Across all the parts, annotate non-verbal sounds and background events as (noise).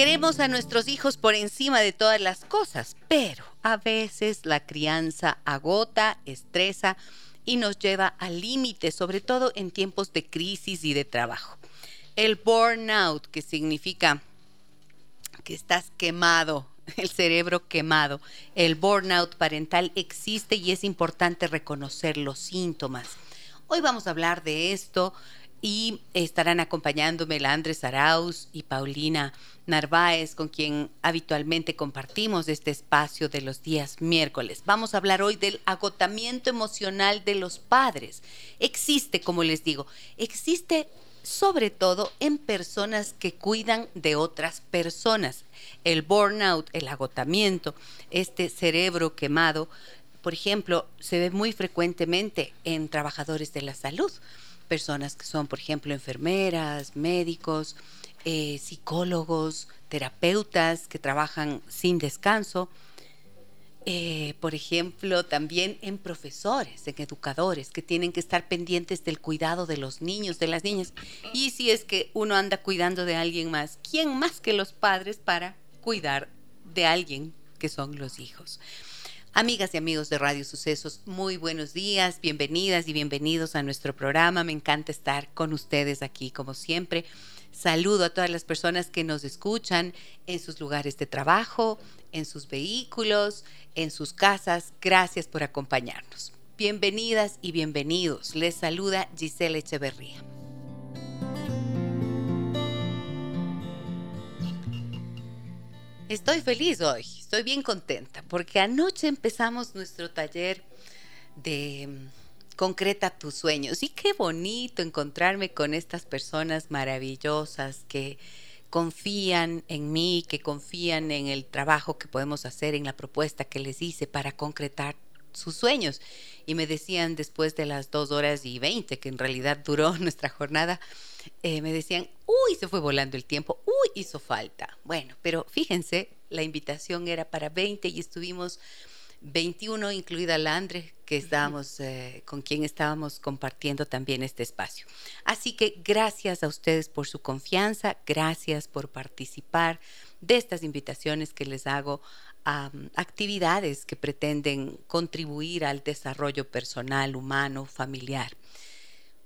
Queremos a nuestros hijos por encima de todas las cosas, pero a veces la crianza agota, estresa y nos lleva al límite, sobre todo en tiempos de crisis y de trabajo. El burnout, que significa que estás quemado, el cerebro quemado. El burnout parental existe y es importante reconocer los síntomas. Hoy vamos a hablar de esto y estarán acompañándome la Andrés Arauz y Paulina Narváez, con quien habitualmente compartimos este espacio de los días miércoles. Vamos a hablar hoy del agotamiento emocional de los padres. Existe, como les digo, existe sobre todo en personas que cuidan de otras personas. El burnout, el agotamiento, este cerebro quemado, por ejemplo, se ve muy frecuentemente en trabajadores de la salud personas que son, por ejemplo, enfermeras, médicos, eh, psicólogos, terapeutas que trabajan sin descanso. Eh, por ejemplo, también en profesores, en educadores, que tienen que estar pendientes del cuidado de los niños, de las niñas. Y si es que uno anda cuidando de alguien más, ¿quién más que los padres para cuidar de alguien que son los hijos? Amigas y amigos de Radio Sucesos, muy buenos días, bienvenidas y bienvenidos a nuestro programa. Me encanta estar con ustedes aquí, como siempre. Saludo a todas las personas que nos escuchan en sus lugares de trabajo, en sus vehículos, en sus casas. Gracias por acompañarnos. Bienvenidas y bienvenidos. Les saluda Giselle Echeverría. Estoy feliz hoy, estoy bien contenta, porque anoche empezamos nuestro taller de mm, Concreta tus sueños. Y qué bonito encontrarme con estas personas maravillosas que confían en mí, que confían en el trabajo que podemos hacer, en la propuesta que les hice para concretar sus sueños. Y me decían después de las dos horas y veinte, que en realidad duró (laughs) nuestra jornada, eh, me decían, uy, se fue volando el tiempo, uy, hizo falta. Bueno, pero fíjense, la invitación era para 20 y estuvimos 21, incluida la Andre, que estábamos, eh, con quien estábamos compartiendo también este espacio. Así que gracias a ustedes por su confianza, gracias por participar de estas invitaciones que les hago mm, actividades que pretenden contribuir al desarrollo personal, humano, familiar.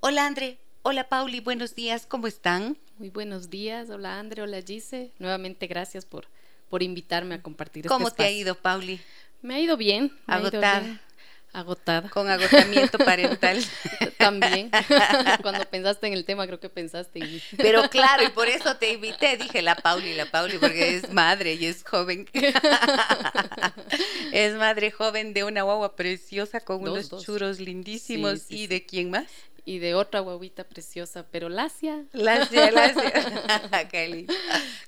Hola Andre, hola Pauli, buenos días, ¿cómo están? Muy buenos días, hola Andre, hola Gise, nuevamente gracias por, por invitarme a compartir ¿Cómo este te ha ido, Pauli? Me ha ido bien. Agotada. Agotada. Con agotamiento parental. (laughs) También. Cuando pensaste en el tema, creo que pensaste en mí. Pero claro, y por eso te invité, dije la Pauli, la Pauli, porque es madre y es joven. (laughs) es madre joven de una guagua preciosa con Dos, unos dos. churros lindísimos. Sí, sí, ¿Y sí. de quién más? Y de otra guaguita preciosa, pero lacia. Lacia, (laughs) Lacia. Qué lindo.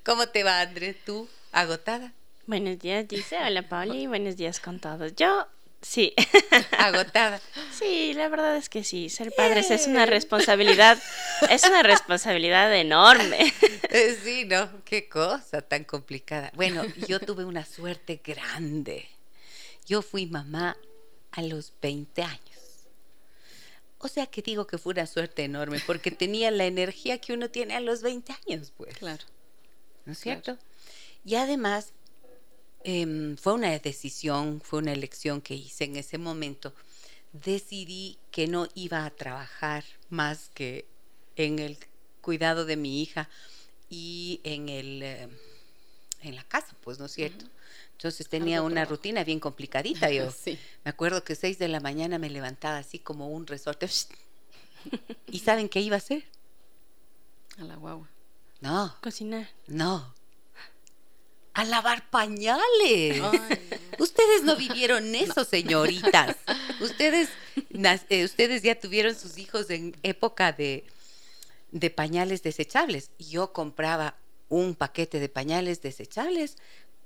¿Cómo te va, Andrés? ¿Tú? ¿Agotada? Buenos días, dice. Hola, Pauli. Buenos días con todos. Yo, sí. (laughs) Agotada. Sí, la verdad es que sí. Ser padres es una responsabilidad. Es una responsabilidad enorme. Eh, Sí, ¿no? Qué cosa tan complicada. Bueno, yo tuve una suerte grande. Yo fui mamá a los 20 años. O sea que digo que fue una suerte enorme porque tenía la energía que uno tiene a los 20 años, pues. Claro. ¿No es cierto? Y además, em, fue una decisión, fue una elección que hice en ese momento. Decidí que no iba a trabajar más que en el cuidado de mi hija y en el eh, en la casa, pues, ¿no es cierto? Entonces tenía una trabajo. rutina bien complicadita yo. (laughs) Sí. Me acuerdo que seis de la mañana me levantaba así como un resorte. ¿Y saben qué iba a hacer? (laughs) A la guagua. No, Cocinar. no. A lavar pañales. Ay, Usted Ustedes no vivieron eso, señoritas. Ustedes, eh, ustedes ya tuvieron sus hijos en época de, de pañales desechables. Yo compraba un paquete de pañales desechables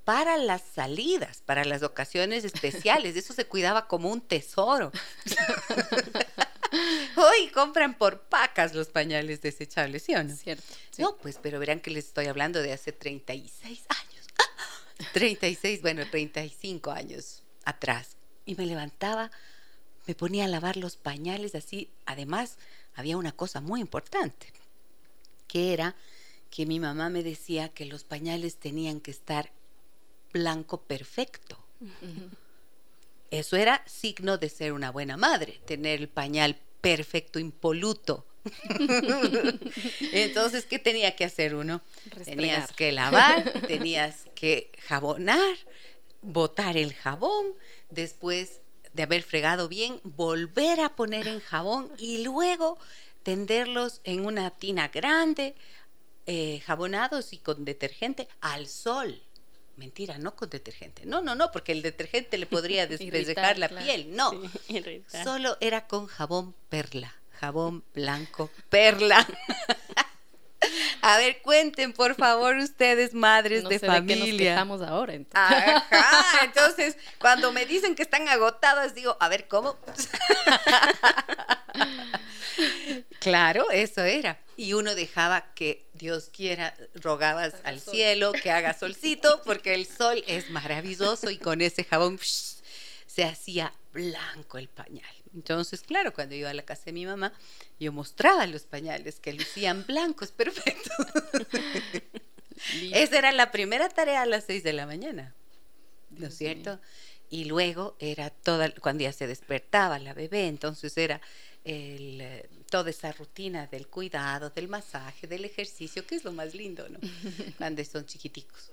para las salidas, para las ocasiones especiales. Eso se cuidaba como un tesoro. (laughs) Hoy compran por pacas los pañales desechables, ¿sí o no? Cierto. sí. No, pues, pero verán que les estoy hablando de hace 36 años. 36, bueno, 35 años atrás. Y me levantaba, me ponía a lavar los pañales así. Además, había una cosa muy importante, que era que mi mamá me decía que los pañales tenían que estar blanco perfecto. Eso era signo de ser una buena madre, tener el pañal perfecto, impoluto. (laughs) Entonces, ¿qué tenía que hacer uno? Tenías que lavar, tenías que jabonar, botar el jabón, después de haber fregado bien, volver a poner en jabón y luego tenderlos en una tina grande, eh, jabonados y con detergente al sol. Mentira, no con detergente. No, no, no, porque el detergente le podría (laughs) despellejar la claro. piel. No, Sí. (laughs) Solo era con jabón perla, jabón blanco perla. (laughs) A ver, cuenten por favor ustedes, madres no de sé de qué nos familia. quejamos ahora. entonces. Ajá, (laughs) entonces cuando me dicen que están agotadas, digo, a ver, ¿cómo? (laughs) Claro, eso era. Y uno dejaba que Dios quiera, rogabas al cielo que haga solcito, porque el sol es maravilloso y con ese jabón psh, se hacía blanco el pañal. Entonces, claro, cuando iba a la casa de mi mamá, yo mostraba los pañales que lucían blancos, (laughs) perfectos. Listo. Esa era la primera tarea a las seis de la mañana, ¿no es cierto? Y luego era toda, cuando ya se despertaba la bebé, entonces era el, eh, toda esa rutina del cuidado, del masaje, del ejercicio, que es lo más lindo, ¿no? (laughs) Cuando son chiquiticos.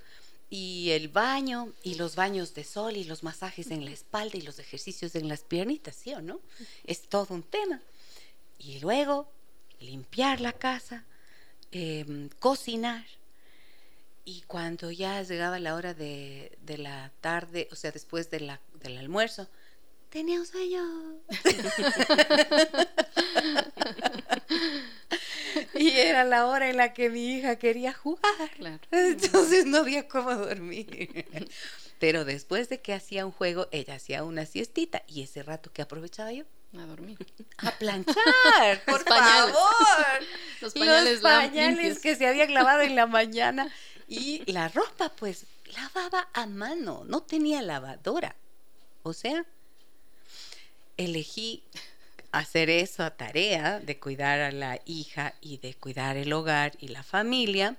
Y el baño, y los baños de sol, y los masajes en la espalda, y los ejercicios en las piernitas, ¿sí o no? Es todo un tema. Y luego limpiar la casa, em, cocinar, y cuando ya llegaba la hora de, de la tarde, o sea, después de del almuerzo, tenía un sueño. (laughs) y era la hora en la que mi hija quería jugar. Claro. Entonces no había cómo dormir. Pero después de que hacía un juego, ella hacía una siestita. Y ese rato que aprovechaba yo, A dormir. a planchar, por Los pañales. favor. Los pañales, Los pañales que se habían lavado en la mañana. Y la ropa, pues, lavaba a mano, no tenía lavadora. O sea, elegí hacer esa tarea de cuidar a la hija y de cuidar el hogar y la familia.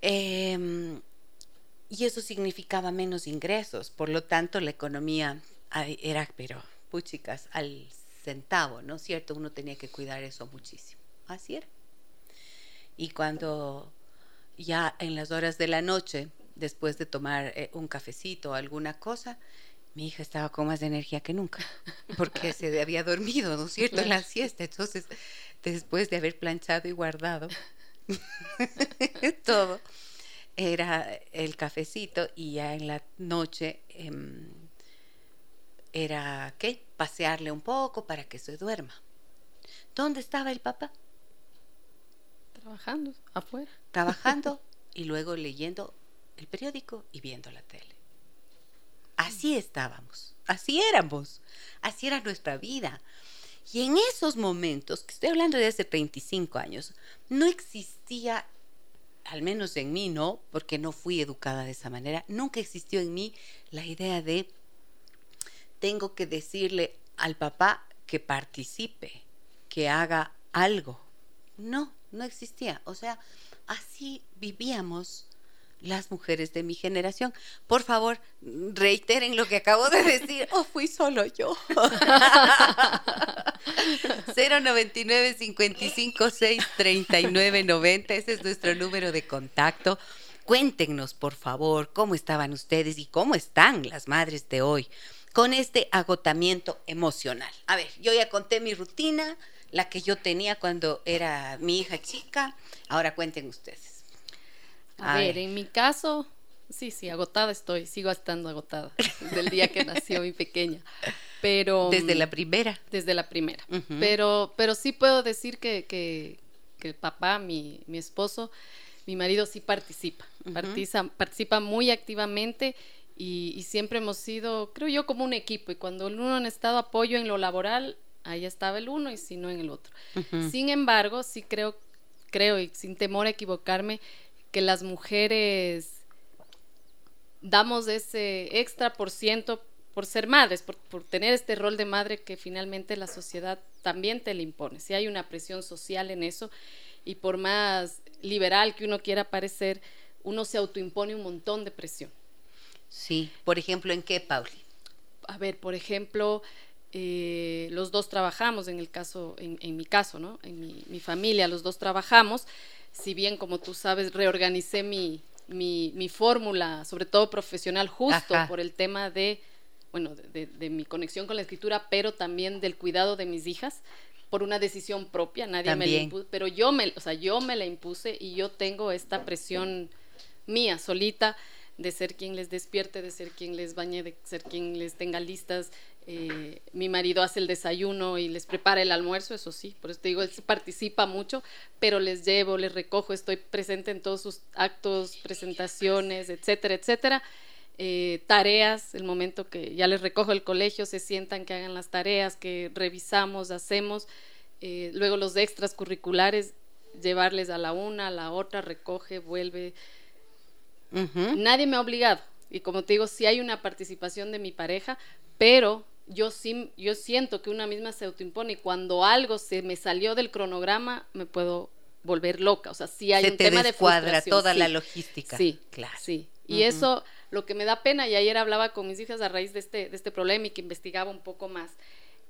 Em, y eso significaba menos ingresos, por lo tanto la economía era, pero, puchicas, al centavo, ¿no es cierto? Uno tenía que cuidar eso muchísimo. Así era. Y cuando ya en las horas de la noche, después de tomar eh, un cafecito o alguna cosa, mi hija estaba con más energía que nunca, (laughs) porque se había dormido, ¿no es cierto?, en la siesta. Entonces, después de haber planchado y guardado (laughs) todo, era el cafecito y ya en la noche em, era, ¿qué? Pasearle un poco para que se duerma. ¿Dónde estaba el papá? Trabajando afuera. trabajando (laughs) y luego leyendo el periódico y viendo la tele. Así estábamos, así éramos, así era nuestra vida. Y en esos momentos, que estoy hablando de hace 35 años, no existía, al menos en mí no, porque no fui educada de esa manera, nunca existió en mí la idea de tengo que decirle al papá que participe, que haga algo. No, no existía. O sea, así vivíamos las mujeres de mi generación. Por favor, reiteren lo que acabo de decir. ¿O fui solo yo? 099 556 3990 Ese es nuestro número de contacto. Cuéntenos, por favor, cómo estaban ustedes y cómo están las madres de hoy con este agotamiento emocional. A ver, yo ya conté mi rutina, la que yo tenía cuando era mi hija chica. Ahora cuenten ustedes. A, A ver, ver. en mi caso, Sí, sí, agotada estoy, sigo estando agotada (laughs) desde el día que nació mi pequeña. Pero desde la primera. Desde la primera. Pero pero sí puedo decir que, que, que papá, mi, mi, esposo, mi marido sí participa, participa, participa muy activamente y, y, siempre hemos sido, creo yo, como un equipo. Y cuando el uno ha estado apoyo en lo laboral, ahí estaba el uno y si no en el otro. Sin embargo, sí creo, creo y sin temor a equivocarme, que las mujeres damos ese extra por ciento por ser madres, por, por, tener este rol de madre que finalmente la sociedad también te le impone. Si hay una presión social en eso y por más liberal que uno quiera parecer, uno se autoimpone un montón de presión. Sí, por ejemplo, ¿en qué, Pauli? A ver, por ejemplo, eh, los dos trabajamos, en el caso, en, en mi caso, ¿no? En mi, mi, familia, los dos trabajamos. Si bien, como tú sabes, reorganicé mi, mi, mi fórmula, sobre todo profesional, justo Ajá. por el tema de, bueno, de, de, de, mi conexión con la escritura, pero también del cuidado de mis hijas, por una decisión propia, nadie también. me la impuso, pero yo me, o sea, yo me la impuse y yo tengo esta presión mía, solita, de ser quien les despierte, de ser quien les bañe, de ser quien les tenga listas. Eh, mi marido hace el desayuno y les prepara el almuerzo, eso sí, por eso te digo, él participa mucho, pero les llevo, les recojo, estoy presente en todos sus actos, presentaciones, etcétera, etcétera. Eh, tareas, el momento que ya les recojo el colegio, se sientan que hagan las tareas, que revisamos, hacemos. Eh, luego los extras curriculares, llevarles a la una, a la otra, recoge, vuelve. Uh -huh. Nadie me ha obligado. Y como te digo, sí hay una participación de mi pareja, pero yo sí, yo siento que una misma se autoimpone y cuando algo se me salió del cronograma, me puedo volver loca. O sea, sí hay se un te tema de frustración. toda sí. la logística. Sí, claro. Sí. Y uh -huh. eso, lo que me da pena, y ayer hablaba con mis hijas a raíz de este, de este problema y que investigaba un poco más,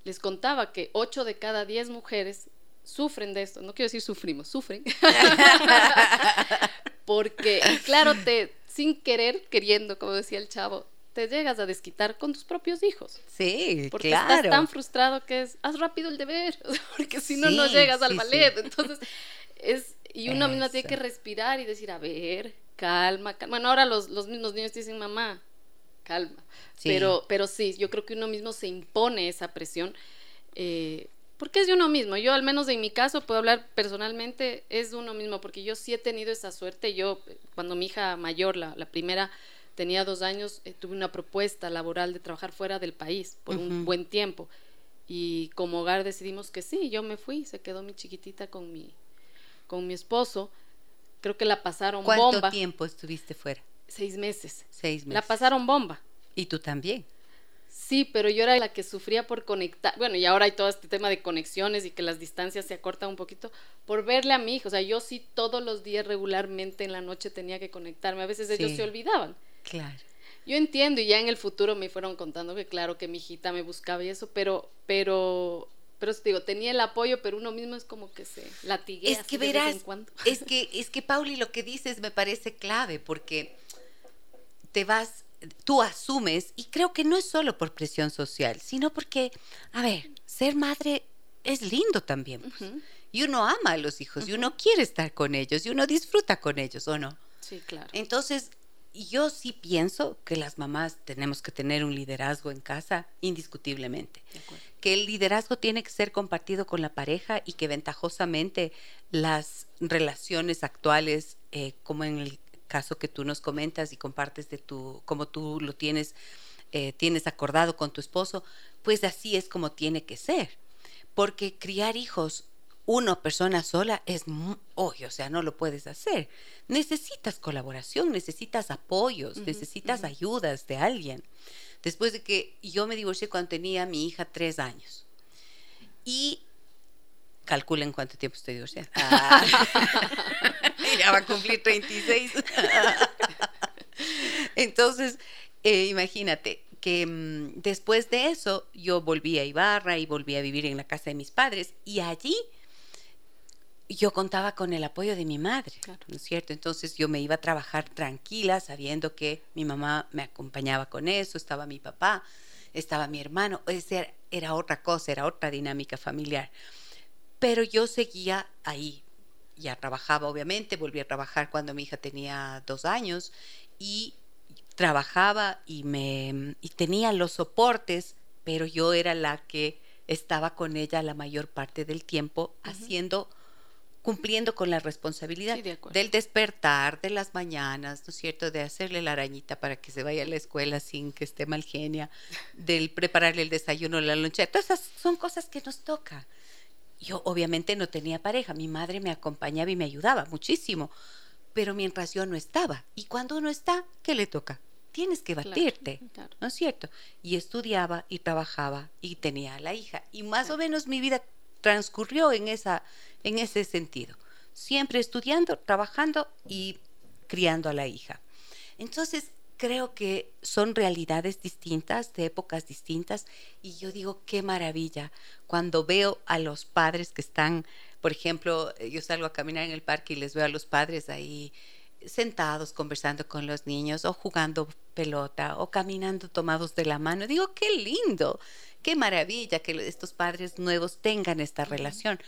les contaba que 8 de cada 10 mujeres sufren de esto. No quiero decir sufrimos, sufren. (laughs) (laughs) Porque, claro, te, sin querer, queriendo, como decía el chavo, te llegas a desquitar con tus propios hijos. Sí, porque claro. estás tan frustrado que es, haz rápido el deber, (laughs) porque si no, sí, no llegas al ballet. Sí. Entonces, es, y uno misma tiene que respirar y decir, a ver, calma, calma. Bueno, ahora los, los mismos niños te dicen, mamá, calma. Sí. Pero, pero sí, yo creo que uno mismo se impone esa presión. Eh, porque es de uno mismo. Yo, al menos en mi caso, puedo hablar personalmente, es de uno mismo, porque yo sí he tenido esa suerte. Yo, cuando mi hija mayor, la, la primera, tenía dos años, eh, tuve una propuesta laboral de trabajar fuera del país por uh -huh. un buen tiempo. Y como hogar decidimos que sí, yo me fui, se quedó mi chiquitita con mi, con mi esposo. Creo que la pasaron ¿Cuánto bomba. ¿Cuánto tiempo estuviste fuera? Seis meses. Seis meses. La pasaron bomba. ¿Y tú también? Sí, pero yo era la que sufría por conectar, bueno, y ahora hay todo este tema de conexiones y que las distancias se acortan un poquito, por verle a mi hijo, o sea, yo sí todos los días regularmente en la noche tenía que conectarme, a veces ellos sí. se olvidaban. Claro. Yo entiendo y ya en el futuro me fueron contando que claro que mi hijita me buscaba y eso, pero, pero, pero te digo, tenía el apoyo, pero uno mismo es como que se latiguea es que verás, de vez en cuando. Es que, es que Pauli, lo que dices me parece clave, porque te vas tú asumes, y creo que no es solo por presión social, sino porque, a ver, ser madre es lindo también. Pues. Uh -huh. Y uno ama a los hijos, uh -huh. y uno quiere estar con ellos, y uno disfruta con ellos, ¿o no? Sí, claro. Entonces, yo sí pienso que las mamás tenemos que tener un liderazgo en casa, indiscutiblemente. Que el liderazgo tiene que ser compartido con la pareja y que ventajosamente las relaciones actuales, eh, como en el caso que tú nos comentas y compartes de tu, como tú lo tienes, eh, tienes acordado con tu esposo, pues así es como tiene que ser. Porque criar hijos, una persona sola, es, hoy, o sea, no lo puedes hacer. Necesitas colaboración, necesitas apoyos, uh -huh, necesitas uh -huh. ayudas de alguien. Después de que yo me divorcié cuando tenía a mi hija tres años. Y calculen cuánto tiempo estoy divorciada. Ah. (laughs) (laughs) ya va a cumplir 36. (laughs) Entonces, eh, imagínate que mmm, después de eso yo volví a Ibarra y volví a vivir en la casa de mis padres y allí yo contaba con el apoyo de mi madre, claro. ¿no es cierto? Entonces yo me iba a trabajar tranquila sabiendo que mi mamá me acompañaba con eso, estaba mi papá, estaba mi hermano, era, era otra cosa, era otra dinámica familiar. Pero yo seguía ahí, ya trabajaba obviamente, volví a trabajar cuando mi hija tenía dos años y trabajaba y me y tenía los soportes, pero yo era la que estaba con ella la mayor parte del tiempo haciendo cumpliendo con la responsabilidad Sí, de acuerdo. del despertar de las mañanas, ¿no es cierto? De hacerle la arañita para que se vaya a la escuela sin que esté mal genia, del prepararle el desayuno, la lonchera. Todas esas son cosas que nos toca. Yo obviamente no tenía pareja, mi madre me acompañaba y me ayudaba muchísimo, pero mientras yo no estaba, y cuando uno está, ¿qué le toca? Tienes que batirte, claro. ¿no es cierto? Y estudiaba y trabajaba y tenía a la hija, y más o menos mi vida transcurrió en, esa, en ese sentido, siempre estudiando, trabajando y criando a la hija. Entonces, creo que son realidades distintas, de épocas distintas, y yo digo, qué maravilla cuando veo a los padres que están, por ejemplo, eh, yo salgo a caminar en el parque y les veo a los padres ahí sentados conversando con los niños o jugando pelota o caminando tomados de la mano. Digo, qué lindo, qué maravilla que estos padres nuevos tengan esta relación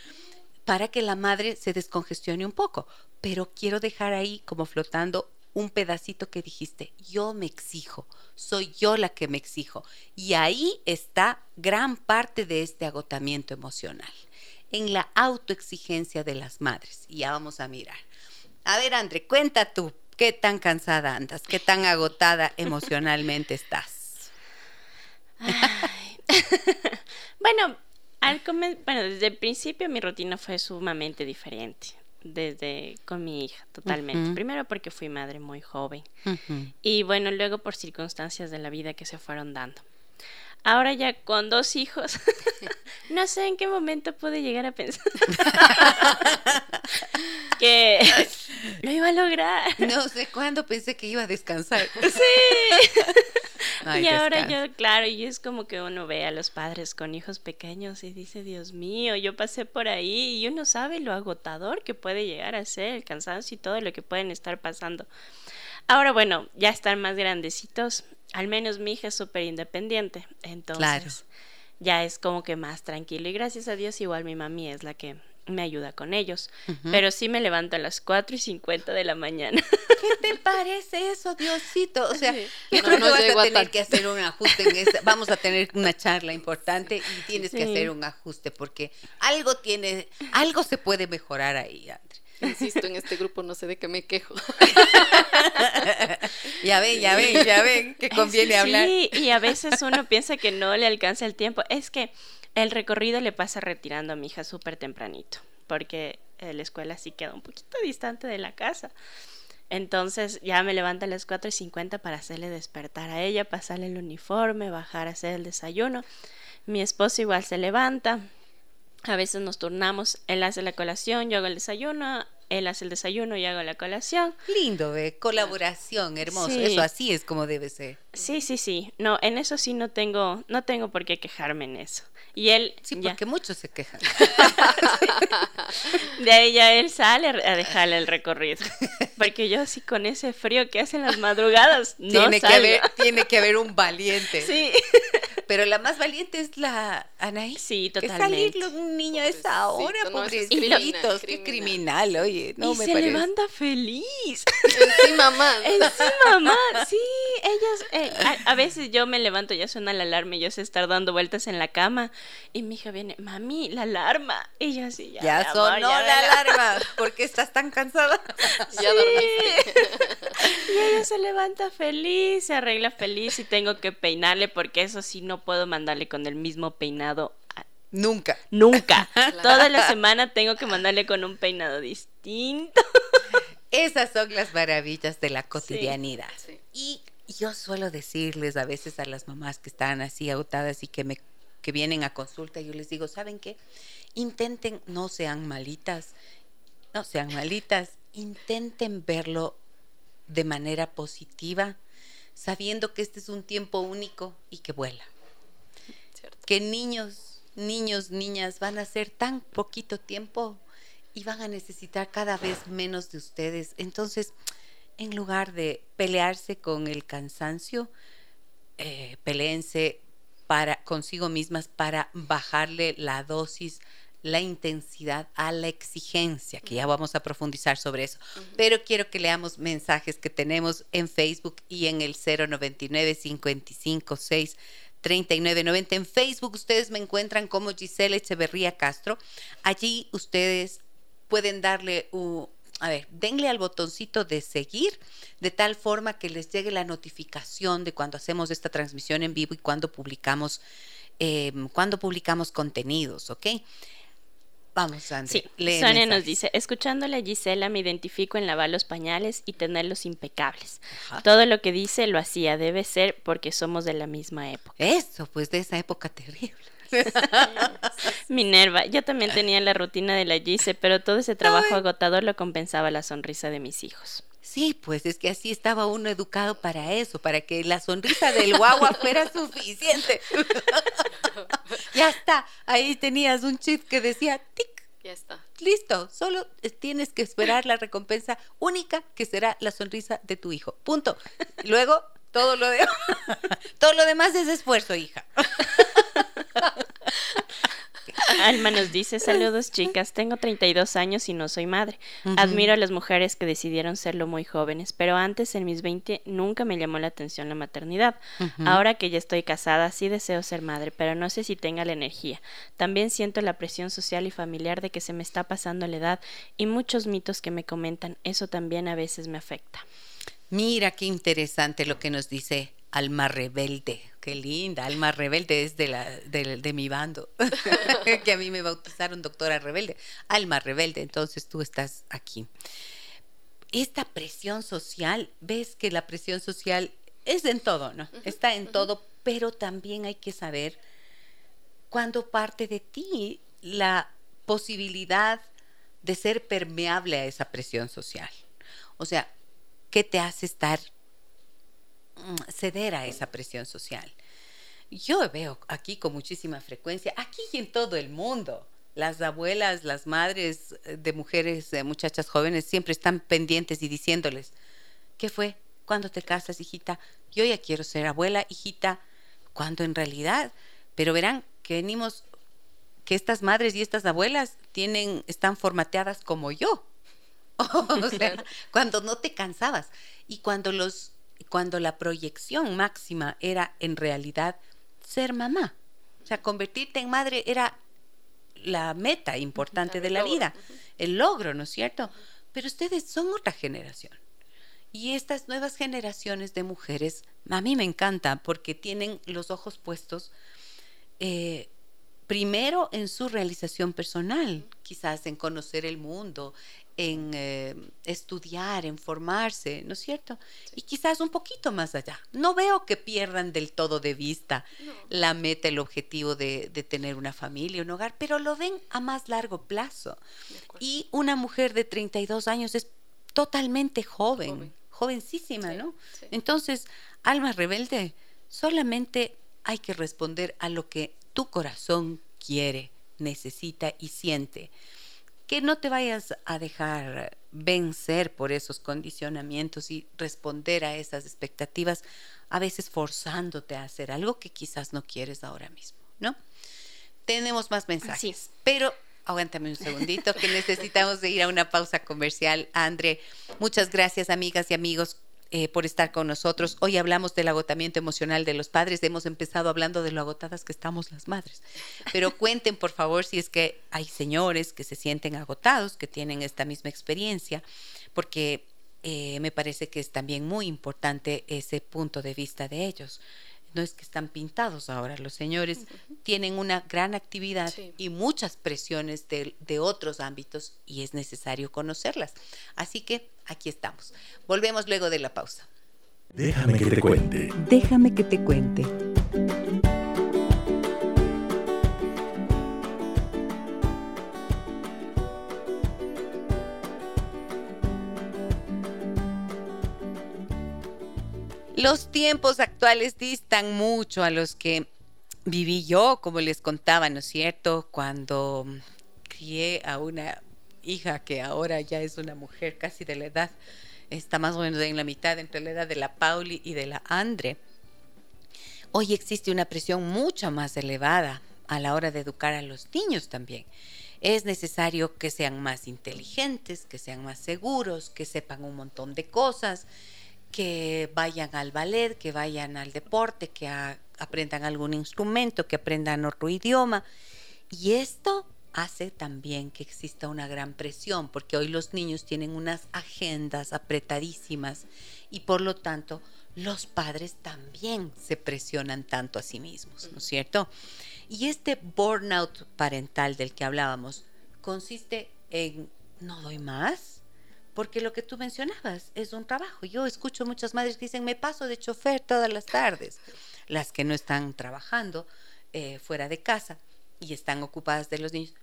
para que la madre se descongestione un poco. Pero quiero dejar ahí como flotando un pedacito que dijiste, yo me exijo, soy yo la que me exijo. Y ahí está gran parte de este agotamiento emocional, en la autoexigencia de las madres. Y ya vamos a mirar. A ver, André, cuenta tú, ¿qué tan cansada andas? ¿Qué tan agotada (laughs) emocionalmente estás? (laughs) Bueno, al bueno, desde el principio mi rutina fue sumamente diferente. Desde con mi hija, totalmente. Primero porque fui madre muy joven. Y bueno, luego por circunstancias de la vida que se fueron dando. Ahora ya con dos hijos, (laughs) no sé en qué momento pude llegar a pensar (laughs) que lo iba a lograr. No sé cuándo pensé que iba a descansar. (laughs) Sí. Ay, y ahora descansa. yo, claro, y es como que uno ve a los padres con hijos pequeños y dice, Dios mío, yo pasé por ahí y uno sabe lo agotador que puede llegar a ser, el cansancio y todo lo que pueden estar pasando. Ahora, bueno, ya están más grandecitos, al menos mi hija es súper independiente, entonces ya es como que más tranquilo y gracias a Dios igual mi mami es la que me ayuda con ellos, pero sí me levanto a las 4 y 50 de la mañana. ¿Qué te parece eso, Diosito? O sea, Sí. yo No, creo no que vas a tener que hacer un ajuste en esa. Vamos a tener una charla importante y tienes que hacer un ajuste porque algo tiene, algo se puede mejorar ahí, André. Insisto, en este grupo no sé de qué me quejo. (laughs) Ya ven, ya ven, ya ven que conviene hablar. Sí, y a veces uno piensa que no le alcanza el tiempo. Es que el recorrido le pasa retirando a mi hija súper tempranito, porque la escuela sí queda un poquito distante de la casa. Entonces ya me levanto a las 4 y 50 para hacerle despertar a ella, pasarle el uniforme, bajar a hacer el desayuno. Mi esposo igual se levanta. A veces nos turnamos, él hace la colación, yo hago el desayuno, él hace el desayuno, yo hago la colación. Lindo, ¿ve? Colaboración, hermoso. Sí. Eso así es como debe ser. Sí, sí, sí. No, en eso sí no tengo, no tengo por qué quejarme en eso. Y él, Sí, ya, porque muchos se quejan. (laughs) de ahí ya él sale a dejarle el recorrido. Porque yo así con ese frío que hacen las madrugadas, no tiene, que haber, tiene que haber un valiente. Sí, Pero la más valiente es la Anaí. sí, Que totalmente. salir un niño a esa hora, Pobrecito, no, eso es pobrecitos, criminal, qué criminal. criminal, oye, no y me se parece. levanta feliz. Encima más. (laughs) Encima, mamá, sí, ellas, eh, a, a veces yo me levanto, ya suena la alarma y yo sé estar dando vueltas en la cama y mi hija viene, mami, la alarma. Y yo así, ya, Ya amor, sonó ya la vela". alarma. ¿Por qué estás tan cansada? (laughs) Ya dormiste. (laughs) Y ella se levanta feliz, se arregla feliz y tengo que peinarle porque eso sí no puedo mandarle con el mismo peinado a- Nunca. nunca. (laughs) Toda la semana tengo que mandarle con un peinado distinto. (laughs) Esas son las maravillas de la cotidianidad. Sí. Y yo suelo decirles a veces a las mamás que están así agotadas y que me que vienen a consulta, yo les digo, ¿saben qué? Intenten, no sean malitas, no sean malitas, intenten verlo de manera positiva, sabiendo que este es un tiempo único y que vuela. Cierto. Que niños, niños, niñas van a ser tan poquito tiempo y van a necesitar cada vez menos de ustedes. Entonces, en lugar de pelearse con el cansancio, eh, peleense para consigo mismas para bajarle la dosis la intensidad a la exigencia, que ya vamos a profundizar sobre eso. Pero quiero que leamos mensajes que tenemos en Facebook y en el 099 556 3990. En Facebook ustedes me encuentran como Gisela Echeverría Castro. Allí ustedes pueden darle un, a ver, denle al botoncito de seguir de tal forma que les llegue la notificación de cuando hacemos esta transmisión en vivo y cuando publicamos, em, cuando publicamos contenidos, ¿ok? Vamos, André. Sí, Sonia nos dice, escuchándole a Gisela me identifico en lavar los pañales y tenerlos impecables. Todo lo que dice lo hacía, debe ser porque somos de la misma época. Eso, pues de esa época terrible. (laughs) Minerva, yo también tenía la rutina de la Gise, pero todo ese trabajo agotador lo compensaba la sonrisa de mis hijos. Sí, pues es que así estaba uno educado para eso, para que la sonrisa del guagua fuera (laughs) suficiente. (laughs) ya está, ahí tenías un chip que decía tic. Ya está. Listo, solo tienes que esperar la recompensa única que será la sonrisa de tu hijo. Punto. Luego, todo lo, de... (laughs) todo lo demás es esfuerzo, hija. Alma nos dice, saludos chicas, tengo 32 años y no soy madre. Admiro a las mujeres que decidieron serlo muy jóvenes, pero antes en mis 20 nunca me llamó la atención la maternidad. Ahora que ya estoy casada, sí deseo ser madre, pero no sé si tenga la energía. También siento la presión social y familiar de que se me está pasando la edad y muchos mitos que me comentan, eso también a veces me afecta. Mira qué interesante lo que nos dice Alma Rebelde. Qué linda, Alma Rebelde es de, la, de, mi bando, (laughs) que a mí me bautizaron doctora Rebelde. Alma Rebelde, entonces tú estás aquí. Esta presión social, ves que la presión social es en todo, ¿no? Está en todo, pero también hay que saber cuando parte de ti la posibilidad de ser permeable a esa presión social. O sea, ¿qué te hace estar ceder a esa presión social. Yo veo aquí con muchísima frecuencia, aquí y en todo el mundo, las abuelas, las madres eh, de mujeres, muchachas jóvenes, siempre están pendientes y diciéndoles, ¿qué fue? ¿Cuándo te casas, hijita? Yo ya quiero ser abuela, hijita. Cuando en realidad, pero verán que venimos, que estas madres y estas abuelas tienen, están formateadas como yo. (laughs) o sea, (laughs) cuando no te cansabas y cuando los cuando la proyección máxima era en realidad ser mamá. O sea, convertirte en madre era la meta importante de la vida, el logro, ¿no es cierto? Pero ustedes son otra generación. Y estas nuevas generaciones de mujeres, a mí me encanta porque tienen los ojos puestos eh, primero en su realización personal, quizás en conocer el mundo, en eh, estudiar, en formarse, ¿no es cierto? Y quizás un poquito más allá. No veo que pierdan del todo de vista la meta, el objetivo de, tener una familia, un hogar, pero lo ven a más largo plazo. Y una mujer de 32 años es totalmente joven, jovencísima, ¿no? Entonces, alma rebelde, solamente hay que responder a lo que tu corazón quiere, necesita y siente que no te vayas a dejar vencer por esos condicionamientos y responder a esas expectativas, a veces forzándote a hacer algo que quizás no quieres ahora mismo, ¿no? Tenemos más mensajes, pero aguántame un segundito que necesitamos ir a una pausa comercial. André, muchas gracias amigas y amigos eh, por estar con nosotros. Hoy hablamos del agotamiento emocional de los padres. Hemos empezado hablando de lo agotadas que estamos las madres. Pero cuenten, por favor, si es que hay señores que se sienten agotados, que tienen esta misma experiencia, porque eh, me parece que es también muy importante ese punto de vista de ellos no es que están pintados ahora, los señores tienen una gran actividad y muchas presiones de, de, otros ámbitos y es necesario conocerlas. Así que aquí estamos. Volvemos luego de la pausa. Déjame que te cuente. Déjame que te cuente. Los tiempos actuales distan mucho a los que viví yo, como les contaba, ¿no es cierto? Cuando crié a una hija que ahora ya es una mujer casi de la edad, está más o menos en la mitad entre la edad de la Pauli y de la Andre. Hoy existe una presión mucho más elevada a la hora de educar a los niños también. Es necesario que sean más inteligentes, que sean más seguros, que sepan un montón de cosas, que vayan al ballet, que vayan al deporte, que aprendan algún instrumento, que aprendan otro idioma. Y esto hace también que exista una gran presión, porque hoy los niños tienen unas agendas apretadísimas y por lo tanto los padres también se presionan tanto a sí mismos, ¿no es cierto? Y este burnout parental del que hablábamos consiste en no doy más, porque lo que tú mencionabas es un trabajo. Yo escucho muchas madres que dicen, me paso de chofer todas las tardes, las que no están trabajando eh, fuera de casa y están ocupadas de los niños.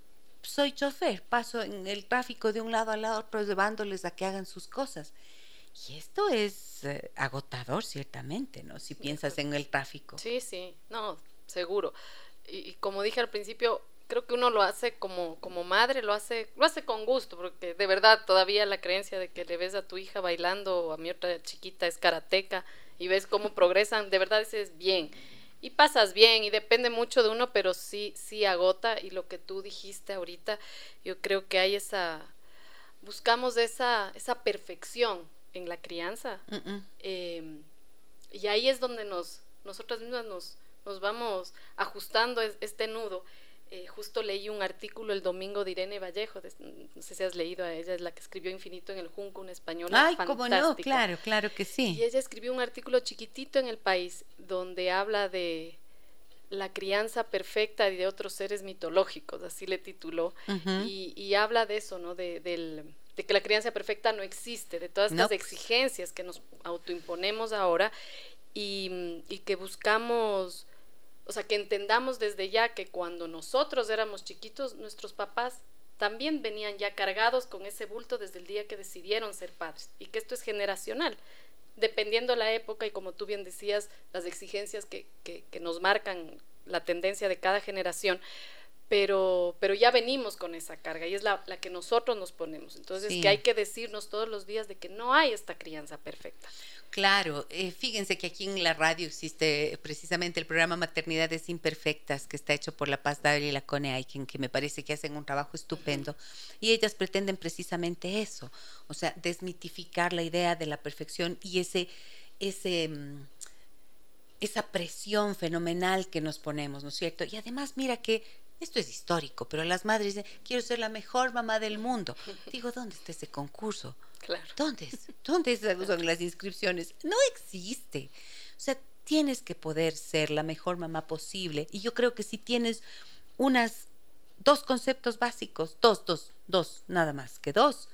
Soy chofer, paso en el tráfico de un lado al lado, otro llevándoles a que hagan sus cosas. Y esto es eh, agotador, ciertamente, ¿no? Si piensas en el tráfico. Sí, sí, no, seguro. Y, y como dije al principio, creo que uno lo hace como, como madre, lo hace, lo hace con gusto, porque de verdad todavía la creencia de que le ves a tu hija bailando o a mi otra chiquita es karateca y ves cómo progresan, de verdad dices bien. Y pasas bien y depende mucho de uno, pero sí, sí agota. Y lo que tú dijiste ahorita, yo creo que hay esa, buscamos esa, esa perfección en la crianza. Eh, y ahí es donde nos, nosotras mismas nos, nos vamos ajustando es- este nudo. Eh, justo leí un artículo el domingo de Irene Vallejo, de- no sé si has leído a ella, es la que escribió Infinito en el Junco, una española Ay, cómo no, claro, claro que Y sí. ella escribió un artículo chiquitito en El País donde habla de la crianza perfecta de otros seres mitológicos, así le tituló, y, y habla de eso, ¿no? De, del- de que la crianza perfecta no existe, de todas estas exigencias que nos autoimponemos ahora y, y que buscamos, o sea, que entendamos desde ya que cuando nosotros éramos chiquitos, nuestros papás también venían ya cargados con ese bulto desde el día que decidieron ser padres y que esto es generacional dependiendo la época y como tú bien decías, las exigencias que, que, que nos marcan la tendencia de cada generación, pero, pero ya venimos con esa carga y es la, la que nosotros nos ponemos. Entonces, Sí. que hay que decirnos todos los días de que no hay esta crianza perfecta. Claro, eh, fíjense que aquí en la radio existe precisamente el programa Maternidades Imperfectas, que está hecho por La Paz Dávila y la Cone Aiken, que me parece que hacen un trabajo estupendo. Y ellas pretenden precisamente eso, o sea, desmitificar la idea de la perfección y ese, ese, mm, esa presión fenomenal que nos ponemos, ¿no es cierto? Y además, mira que esto es histórico, pero las madres dicen, quiero ser la mejor mamá del mundo. (laughs) Digo, ¿dónde está ese concurso? Claro. ¿Dónde, es? ¿Dónde son (laughs) las inscripciones? No existe. O sea, tienes que poder ser la mejor mamá posible. Y yo creo que si tienes unas dos conceptos básicos, dos, dos, dos, nada más que dos,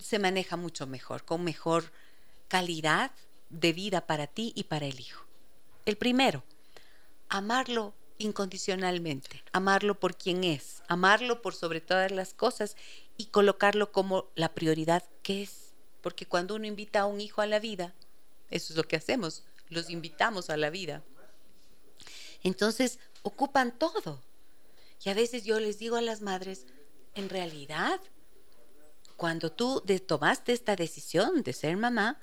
se maneja mucho mejor, con mejor calidad de vida para ti y para el hijo. El primero, amarlo incondicionalmente, amarlo por quien es, amarlo por sobre todas las cosas y colocarlo como la prioridad que es. Porque cuando uno invita a un hijo a la vida, eso es lo que hacemos, los invitamos a la vida. Entonces, ocupan todo. Y a veces yo les digo a las madres, en realidad, cuando tú tomaste esta decisión de ser mamá,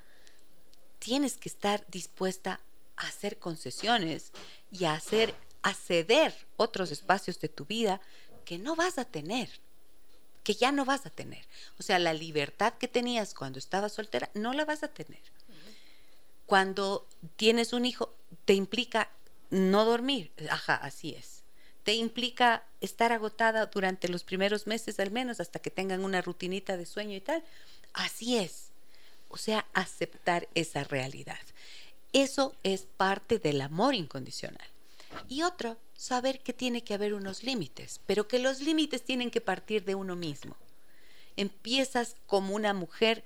tienes que estar dispuesta a hacer concesiones y a hacer a ceder otros espacios de tu vida que no vas a tener, que ya no vas a tener. O sea, la libertad que tenías cuando estabas soltera no la vas a tener. Cuando tienes un hijo, te implica no dormir. Ajá, así es. Te implica estar agotada durante los primeros meses al menos hasta que tengan una rutinita de sueño y tal. Así es. O sea, aceptar esa realidad. Eso es parte del amor incondicional. Y otro, saber que tiene que haber unos límites, pero que los límites tienen que partir de uno mismo. Empiezas como una mujer,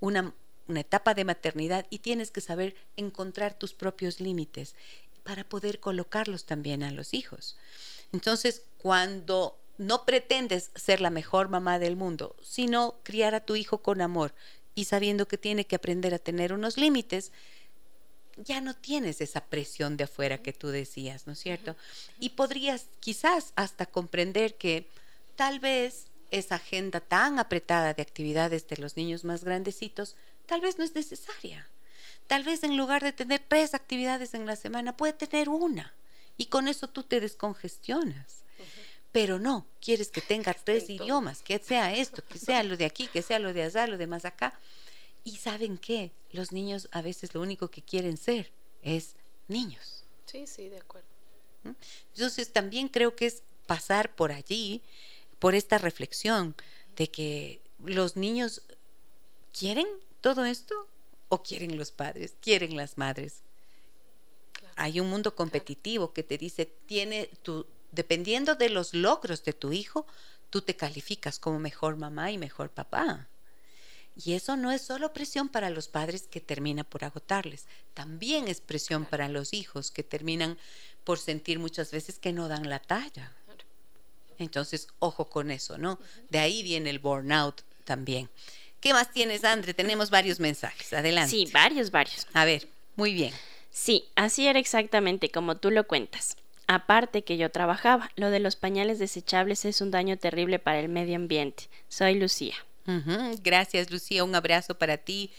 una, una etapa de maternidad y tienes que saber encontrar tus propios límites para poder colocarlos también a los hijos. Entonces, cuando no pretendes ser la mejor mamá del mundo, sino criar a tu hijo con amor y sabiendo que tiene que aprender a tener unos límites, ya no tienes esa presión de afuera que tú decías, ¿no es cierto? Y podrías quizás hasta comprender que tal vez esa agenda tan apretada de actividades de los niños más grandecitos, tal vez no es necesaria. Tal vez en lugar de tener tres actividades en la semana, puede tener una. Y con eso tú te descongestionas. pero no, quieres que tenga (laughs) tres idiomas, que sea esto, que sea lo de aquí, que sea lo de allá, lo de más acá. Y saben qué, los niños a veces lo único que quieren ser es niños. Sí, sí, de acuerdo. Entonces también creo que es pasar por allí, por esta reflexión de que los niños quieren todo esto o quieren los padres, quieren las madres. Hay un mundo competitivo que te dice, tiene tu, dependiendo de los logros de tu hijo, tú te calificas como mejor mamá y mejor papá. Y eso no es solo presión para los padres que termina por agotarles, también es presión para los hijos que terminan por sentir muchas veces que no dan la talla. Entonces, ojo con eso, ¿no? De ahí viene el burnout también. ¿Qué más tienes, Andre? Tenemos varios mensajes. Adelante. Sí, varios, varios. A ver, muy bien. Sí, así era exactamente como tú lo cuentas. Aparte que yo trabajaba, lo de los pañales desechables es un daño terrible para el medio ambiente. Soy Lucía. Gracias, Lucía. Un abrazo para ti.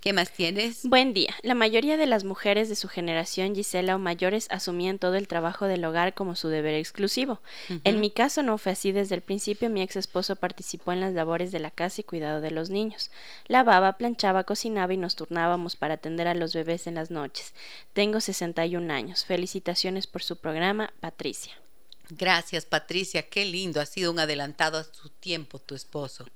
¿Qué más tienes? Buen día. La mayoría de las mujeres de su generación, Gisela o mayores, asumían todo el trabajo del hogar como su deber exclusivo. En mi caso no fue así desde el principio. Mi ex esposo participó en las labores de la casa y cuidado de los niños. Lavaba, planchaba, cocinaba y nos turnábamos para atender a los bebés en las noches. Tengo 61 años. Felicitaciones por su programa, Patricia. Gracias, Patricia. Qué lindo. Ha sido un adelantado a su tiempo tu esposo.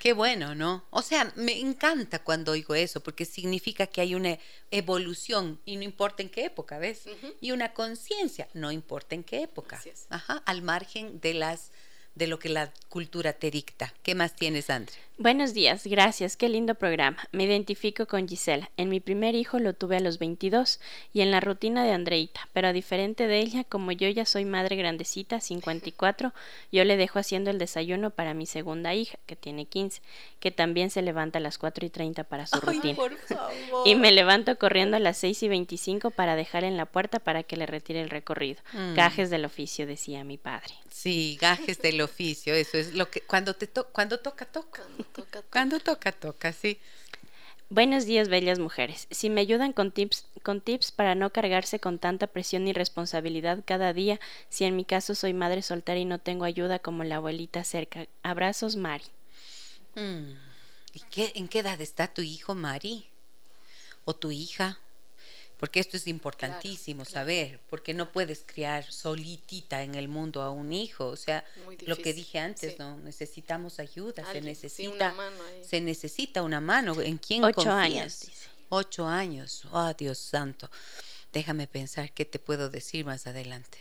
Qué bueno, ¿no? O sea, me encanta cuando oigo eso, porque significa que hay una evolución y no importa en qué época, ¿ves? Y una conciencia, no importa en qué época. Ajá, al margen de las de lo que la cultura te dicta. ¿Qué más tienes, Andrea? Buenos días, gracias, qué lindo programa. Me identifico con Gisela. En mi primer hijo lo tuve a los 22 y en la rutina de Andreita, pero a diferente de ella, como yo ya soy madre grandecita, 54, yo le dejo haciendo el desayuno para mi segunda hija, que tiene 15, que también se levanta a las 4 y 30 para su rutina. Y me levanto corriendo a las 6 y 25 para dejar en la puerta para que le retire el recorrido. Mm. Gajes del oficio, decía mi padre. Sí, gajes del oficio, eso es lo que cuando te cuando toca toca. Cuando toca, toca, sí. Buenos días, bellas mujeres. Si me ayudan con tips, con tips para no cargarse con tanta presión y responsabilidad cada día, si en mi caso soy madre soltera y no tengo ayuda como la abuelita cerca. Abrazos, Mari. Mm. ¿Y qué, en qué edad está tu hijo, Mari? ¿O tu hija? Porque esto es importantísimo saber, porque no puedes criar solitita en el mundo a un hijo, o sea, lo que dije antes, no necesitamos ayuda, se necesita se necesita una mano, ¿en quién Ocho años. Ocho años, oh Dios santo, déjame pensar qué te puedo decir más adelante.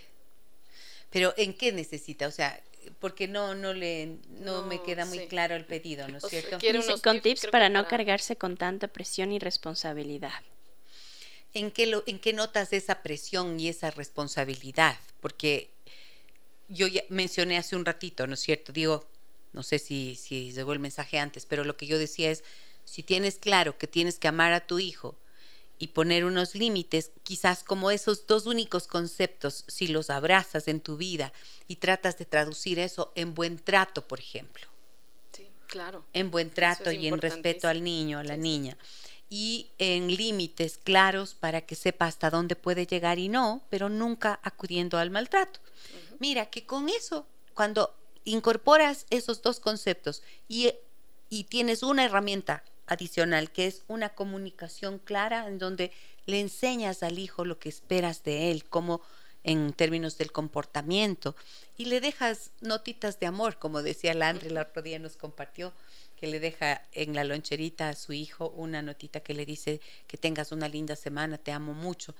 Pero ¿en qué necesita? O sea, porque no no le no, me queda muy claro el pedido, ¿no es cierto? con tips para no cargarse con tanta presión y responsabilidad. ¿En qué, lo, ¿en qué notas esa presión y esa responsabilidad? Porque yo ya mencioné hace un ratito, ¿no es cierto? Digo, no sé si, si llegó el mensaje antes, pero lo que yo decía es, si tienes claro que tienes que amar a tu hijo y poner unos límites, quizás como esos dos únicos conceptos, si los abrazas en tu vida y tratas de traducir eso en buen trato, por ejemplo. Sí, claro. En buen trato y en respeto al niño, a la niña y en límites claros para que sepa hasta dónde puede llegar y no, pero nunca acudiendo al maltrato. Mira que con eso, cuando incorporas esos dos conceptos y, y tienes una herramienta adicional que es una comunicación clara en donde le enseñas al hijo lo que esperas de él, como en términos del comportamiento, y le dejas notitas de amor, como decía Landry, el otro día nos compartió, que le deja en la loncherita a su hijo una notita que le dice que tengas una linda semana, te amo mucho.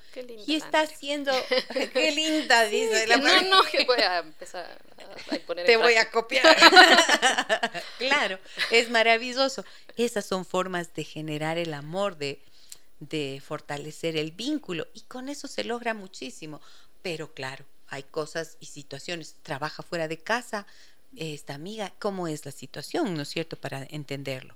y está haciendo, (laughs) qué linda, dice. la no, no, que voy a empezar a, poner Te voy a copiar. (laughs) claro, es maravilloso. Esas son formas de generar el amor, de, de fortalecer el vínculo y con eso se logra muchísimo. Pero claro, hay cosas y situaciones. Trabaja fuera de casa, esta amiga, cómo es la situación, ¿no es cierto?, para entenderlo.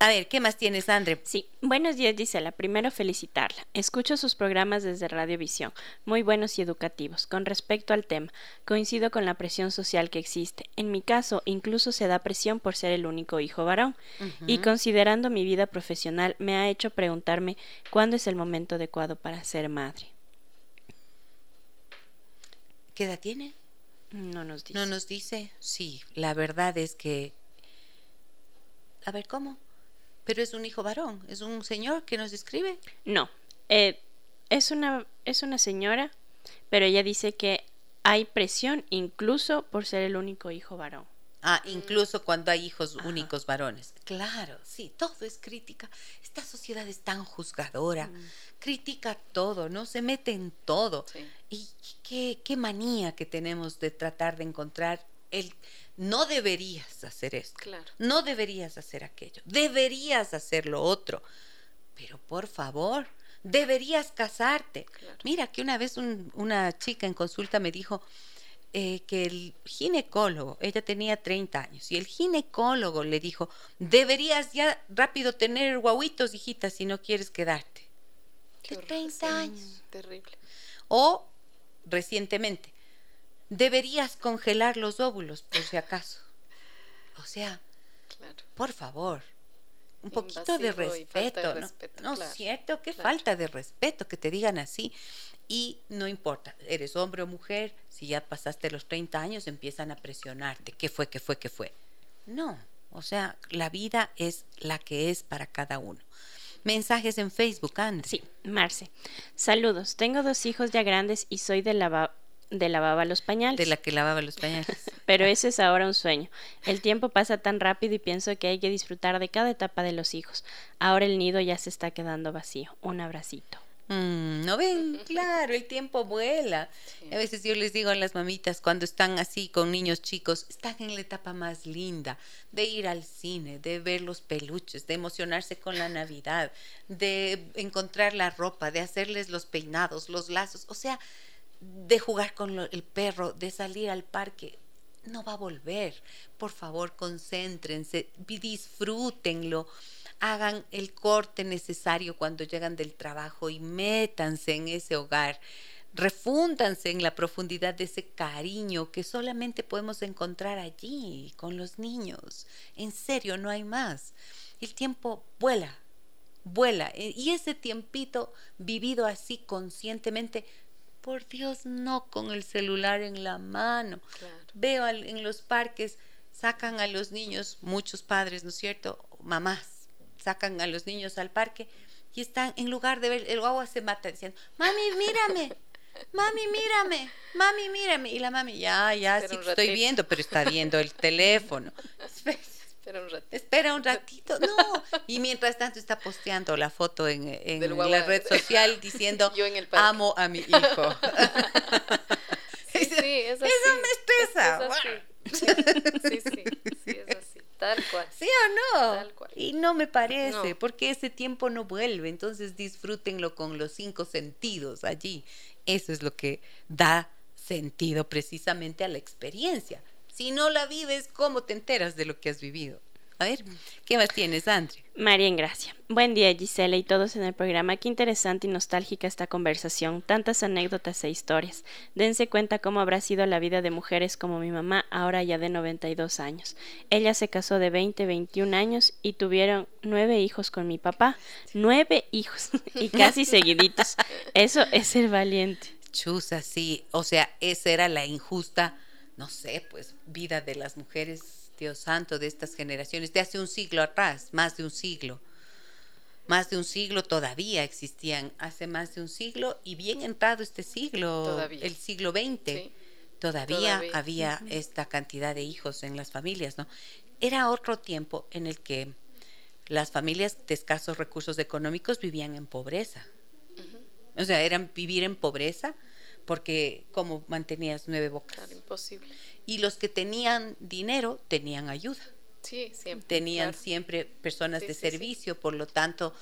A ver, ¿qué más tienes, André? Sí, buenos días, Gisela. Primero felicitarla. Escucho sus programas desde Radiovisión, muy buenos y educativos. Con respecto al tema, coincido con la presión social que existe. En mi caso, incluso se da presión por ser el único hijo varón. Y considerando mi vida profesional, me ha hecho preguntarme cuándo es el momento adecuado para ser madre. ¿Qué edad tiene? No nos dice. ¿No nos dice? Sí, la verdad es que... A ver, ¿cómo? Pero es un hijo varón, es un señor que nos escribe. No, eh, es, una, es una señora, pero ella dice que hay presión incluso por ser el único hijo varón. Ah, incluso cuando hay hijos únicos varones. Claro, sí, todo es crítica. Esta sociedad es tan juzgadora, critica todo, ¿no? Se mete en todo. Sí. Y qué, qué manía que tenemos de tratar de encontrar el... No deberías hacer esto. Claro. No deberías hacer aquello. Deberías hacer lo otro. Pero por favor, deberías casarte. Claro. Mira que una vez un- una chica en consulta me dijo eh, que el ginecólogo, ella tenía 30 años, y el ginecólogo le dijo, deberías ya rápido tener guaguitos, hijita, si no quieres quedarte. Qué De horror, 30 sí, años. Terrible. O, recientemente, deberías congelar los óvulos, por si acaso. O sea, Claro. por favor, un poquito de respeto, ¿no? respeto, No, claro, cierto, qué claro. falta de respeto que te digan así. Y no importa, eres hombre o mujer, si ya pasaste los 30 años empiezan a presionarte. ¿Qué fue, qué fue, qué fue? No, o sea, la vida es la que es para cada uno. Mensajes en Facebook, André. Sí, Marce. Saludos. Tengo dos hijos ya grandes y soy de lava de lavaba los pañales. De la que lavaba los pañales. (laughs) Pero ese es ahora un sueño. El tiempo pasa tan rápido y pienso que hay que disfrutar de cada etapa de los hijos. Ahora el nido ya se está quedando vacío. Un abracito. Mm, ¿No ven? (laughs) Claro, el tiempo vuela. Sí. A veces yo les digo a las mamitas cuando están así con niños chicos, están en la etapa más linda de ir al cine, de ver los peluches, de emocionarse con la Navidad, de encontrar la ropa, de hacerles los peinados, los lazos, o sea, de jugar con lo- el perro, de salir al parque. No va a volver. Por favor, concéntrense, disfrútenlo hagan el corte necesario cuando llegan del trabajo y métanse en ese hogar. Refúndanse en la profundidad de ese cariño que solamente podemos encontrar allí con los niños. En serio, no hay más. El tiempo vuela, vuela. E- Y ese tiempito vivido así conscientemente, por Dios, no con el celular en la mano. Claro. Veo en los parques, sacan a los niños, muchos padres, ¿no es cierto? Mamás, sacan a los niños al parque y están, en lugar de ver, el guagua se mata diciendo, mami, mírame, mami, mírame, mami, mírame. Y la mami, ya, ya, Espera sí te estoy viendo, pero está viendo el (laughs) teléfono. Espera un ratito. Espera un ratito, no. Y mientras tanto está posteando la foto en, en la red social diciendo, (laughs) Yo en el amo a mi hijo. (laughs) Sí, sí, es así. Eso me estresa. Es así. Sí, sí, sí, es así. Tal cual. ¿Sí o no? Tal cual. Y no me parece, No. porque ese tiempo no vuelve, entonces disfrútenlo con los cinco sentidos allí. Eso es lo que da sentido precisamente a la experiencia. Si no la vives, ¿cómo te enteras de lo que has vivido? A ver, ¿qué más tienes, André? María en Gracia. Buen día, Gisela y todos en el programa. Qué interesante y nostálgica esta conversación. Tantas anécdotas e historias. Dense cuenta cómo habrá sido la vida de mujeres como mi mamá, ahora ya de 92 años. Ella se casó de 20, 21 años y tuvieron nueve hijos con mi papá. Nueve hijos y casi seguiditos. Eso es ser valiente. Chusa, sí. O sea, esa era la injusta, no sé, pues, vida de las mujeres, Dios santo, de estas generaciones, de hace un siglo atrás, más de un siglo. Más de un siglo todavía existían, hace más de un siglo y bien entrado este siglo, Todavía. el siglo XX. Sí. Todavía, Todavía. había esta cantidad de hijos en las familias, ¿no? Era otro tiempo en el que las familias de escasos recursos económicos vivían en pobreza. O sea, eran vivir en pobreza porque como mantenías nueve bocas. Claro, imposible. Y los que tenían dinero tenían ayuda, Sí, siempre. tenían claro. siempre personas Sí, de sí, sí. servicio, por lo tanto,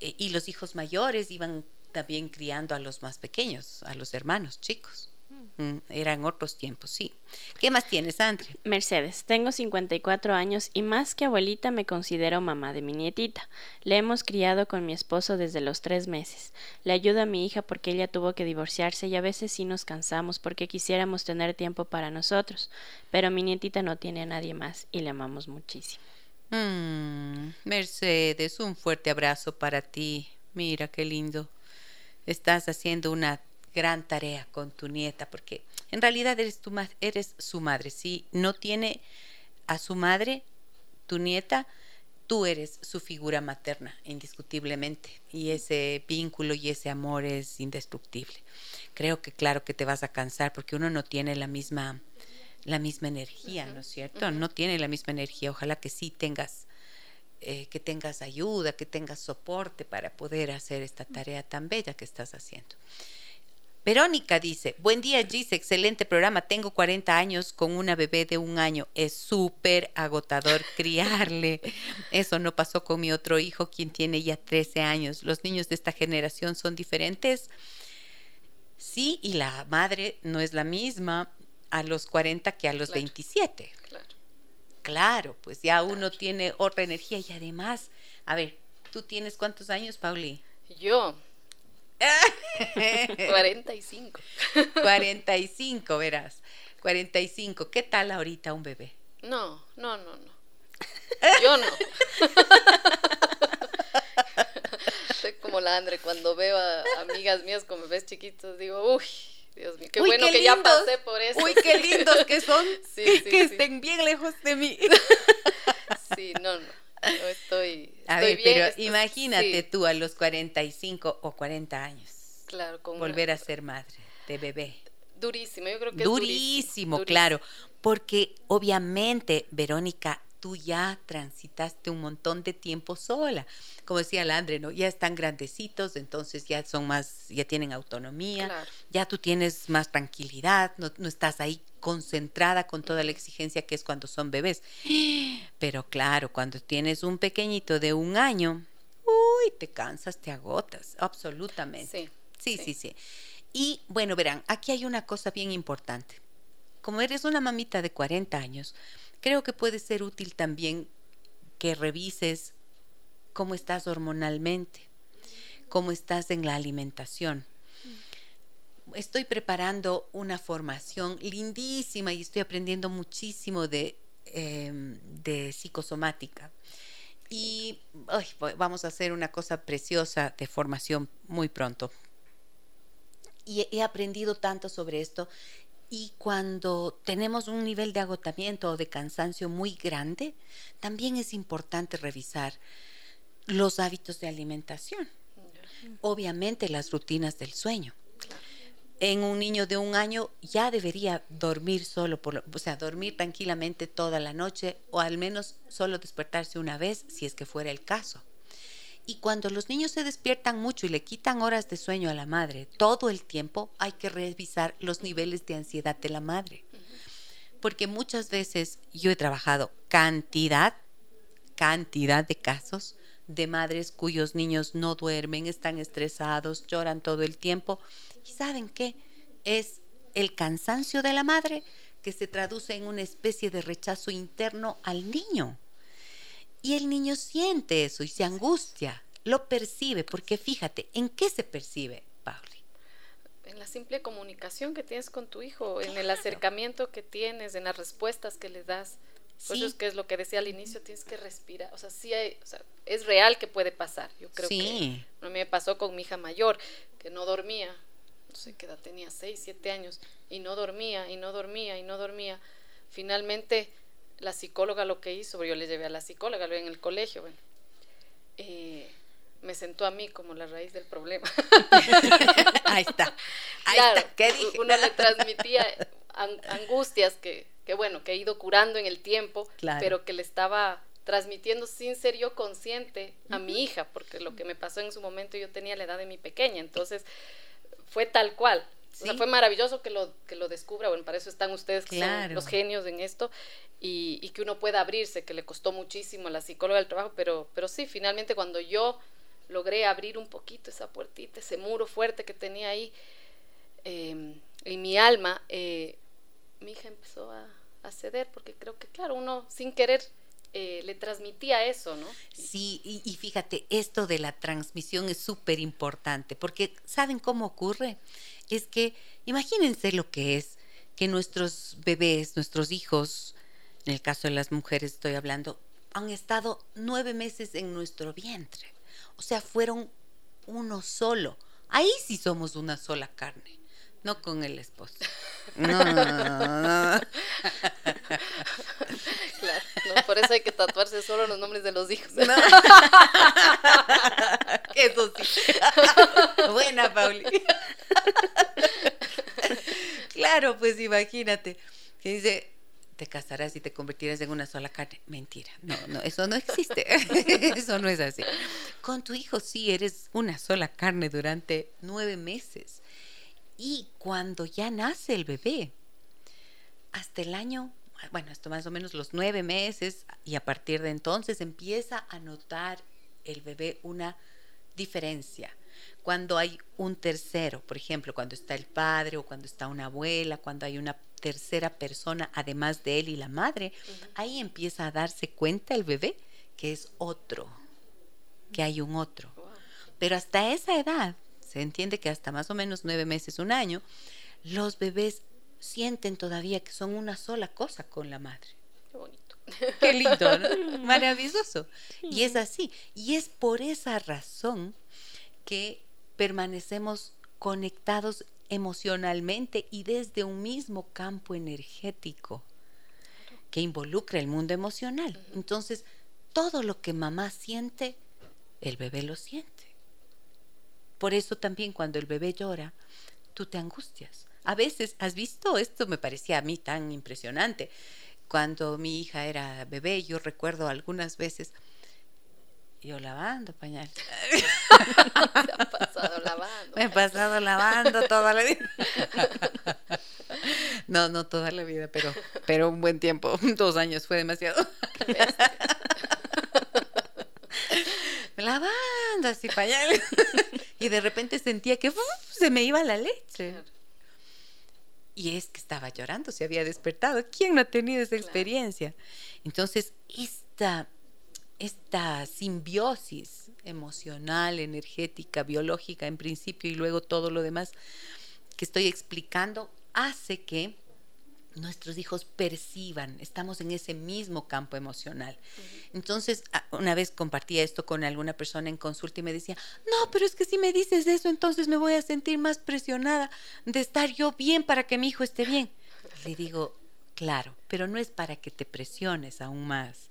eh, y los hijos mayores iban también criando a los más pequeños, a los hermanos chicos. Mm, eran otros tiempos, sí. ¿Qué más tienes, Andre? Mercedes, tengo 54 años y más que abuelita me considero mamá de mi nietita. Le hemos criado con mi esposo desde los tres meses. Le ayudo a mi hija porque ella tuvo que divorciarse y a veces sí nos cansamos porque quisiéramos tener tiempo para nosotros. Pero mi nietita no tiene a nadie más y le amamos muchísimo. Mm, Mercedes, un fuerte abrazo para ti. Mira qué lindo. Estás haciendo una gran tarea con tu nieta porque En realidad eres, tu ma- eres su madre. Si no tiene a su madre, tu nieta, tú eres su figura materna, indiscutiblemente. Y ese vínculo y ese amor es indestructible. Creo que claro que te vas a cansar porque uno no tiene la misma, la misma energía, ¿no es cierto? No tiene la misma energía. Ojalá que sí tengas, eh, que tengas ayuda, que tengas soporte para poder hacer esta tarea tan bella que estás haciendo. Verónica dice, buen día Gis, excelente programa, tengo 40 años con una bebé de un año, es súper agotador (laughs) criarle. Eso no pasó con mi otro hijo, quien tiene ya 13 años. Los niños de esta generación son diferentes. Sí, y la madre no es la misma a los 40 que a los Claro. 27. Claro. Claro, pues ya uno tiene otra energía y además, a ver, ¿tú tienes cuántos años, Pauli? Yo, 45. 45, verás. 45. ¿Qué tal ahorita un bebé? No, no, no, no. (laughs) Yo no. Soy como la Andre, cuando veo a amigas mías con bebés chiquitos, digo, uy, Dios mío, qué Uy, bueno qué que ya pasé por eso. Uy, qué lindos que son. (laughs) Sí, que sí, que sí. estén bien lejos de mí. Sí, no, no. Yo estoy. A estoy ver, bien, pero estoy- imagínate sí, tú a los 45 o 40 años claro, con una- volver a ser madre de bebé. Durísimo, yo creo que es Durísimo, claro. Porque obviamente, Verónica, tú ya transitaste un montón de tiempo sola. Como decía la Andre, ¿no? Ya están grandecitos, entonces ya son más, ya tienen autonomía, Claro. ya tú tienes más tranquilidad, no, no estás ahí concentrada con toda la exigencia que es cuando son bebés. Pero claro, cuando tienes un pequeñito de un año, uy, te cansas, te agotas, absolutamente. Sí, Sí, sí, sí. sí. Y bueno, verán, aquí hay una cosa bien importante. Como eres una mamita de 40 años, creo que puede ser útil también que revises cómo estás hormonalmente, cómo estás en la alimentación. Estoy preparando una formación lindísima y estoy aprendiendo muchísimo de, em, de psicosomática. Y vamos a hacer una cosa preciosa de formación muy pronto. Y he aprendido tanto sobre esto. Y cuando tenemos un nivel de agotamiento o de cansancio muy grande, también es importante revisar los hábitos de alimentación. Obviamente las rutinas del sueño. En un niño de un año ya debería dormir solo, por lo- o sea, dormir tranquilamente toda la noche o al menos solo despertarse una vez si es que fuera el caso. Y cuando los niños se despiertan mucho y le quitan horas de sueño a la madre todo el tiempo, hay que revisar los niveles de ansiedad de la madre. Porque muchas veces yo he trabajado cantidad, cantidad de casos de madres cuyos niños no duermen, están estresados, lloran todo el tiempo. ¿Y saben qué? Es el cansancio de la madre que se traduce en una especie de rechazo interno al niño. Y el niño siente eso y se angustia, lo percibe, porque fíjate, ¿en qué se percibe, Pauli? En la simple comunicación que tienes con tu hijo, en el acercamiento que tienes, en las respuestas que le das. Por Sí. eso es que es lo que decía al inicio, tienes que respirar. O sea, sí hay, o sea, es real que puede pasar. Yo creo Sí. que me pasó con mi hija mayor, que no dormía, no sé qué edad tenía, seis, siete años, y no dormía, y no dormía, y no dormía. Finalmente, la psicóloga lo que hizo, yo le llevé a la psicóloga, en el colegio, bueno, eh, me sentó a mí como la raíz del problema. (laughs) Ahí está, ahí Claro, está, ¿qué dije? uno le transmitía an- angustias que, que, bueno, que he ido curando en el tiempo, Claro. pero que le estaba transmitiendo sin ser yo consciente a mi hija, porque lo que me pasó en su momento yo tenía la edad de mi pequeña, entonces fue tal cual. O sea, fue maravilloso que lo, que lo descubra, bueno, para eso están ustedes que Claro. son los genios en esto, y, y que uno pueda abrirse, que le costó muchísimo a la psicóloga del trabajo, pero, pero sí, finalmente cuando yo logré abrir un poquito esa puertita, ese muro fuerte que tenía ahí eh, en mi alma, eh, mi hija empezó a, a ceder, porque creo que, claro, uno sin querer eh, le transmitía eso, ¿no? Sí, y, y fíjate, esto de la transmisión es súper importante, porque ¿saben cómo ocurre? Es que imagínense lo que es que nuestros bebés, nuestros hijos, en el caso de las mujeres estoy hablando, han estado nueve meses en nuestro vientre. O sea, fueron uno solo. Ahí sí somos una sola carne. No con el esposo. No, no, no, no. Claro, ¿no? por eso hay que tatuarse solo los nombres de los hijos. No. (laughs) Eso sí. Buena, Pauli. Claro, pues imagínate. Que dice, te casarás y te convertirás en una sola carne. Mentira. No, no, eso no existe. (laughs) Eso no es así. Con tu hijo sí eres una sola carne durante nueve meses. Y cuando ya nace el bebé, hasta el año, bueno, hasta más o menos los nueve meses, y a partir de entonces empieza a notar el bebé una diferencia. Cuando hay un tercero, por ejemplo, cuando está el padre o cuando está una abuela, cuando hay una tercera persona además de él y la madre, ahí empieza a darse cuenta el bebé que es otro, que hay un otro. Pero hasta esa edad, se entiende que hasta más o menos nueve meses, un año, los bebés sienten todavía que son una sola cosa con la madre. Qué bonito. Qué lindo, ¿no? (laughs) Maravilloso. Y es así. Y es por esa razón que permanecemos conectados emocionalmente y desde un mismo campo energético que involucra el mundo emocional. Entonces, todo lo que mamá siente, el bebé lo siente. Por eso también cuando el bebé llora, tú te angustias. A veces, ¿has visto? Esto me parecía a mí tan impresionante. Cuando mi hija era bebé, yo recuerdo algunas veces yo lavando pañal. Se (laughs) ha pasado lavando. Me he pasado lavando toda la vida. No, no toda la vida, pero, pero un buen tiempo. (laughs) Dos años fue demasiado. Lavando así pañales. (laughs) Y de repente sentía que ¡uf! se me iba la leche. Claro. Y es que estaba llorando, se había despertado. ¿Quién no ha tenido esa Claro. experiencia? Entonces, esta, esta simbiosis emocional, energética, biológica en principio y luego todo lo demás que estoy explicando hace que nuestros hijos perciban, estamos en ese mismo campo emocional. Entonces, una vez compartía esto con alguna persona en consulta y me decía, no, pero es que si me dices eso, entonces me voy a sentir más presionada de estar yo bien para que mi hijo esté bien. Le digo, claro, pero no es para que te presiones aún más,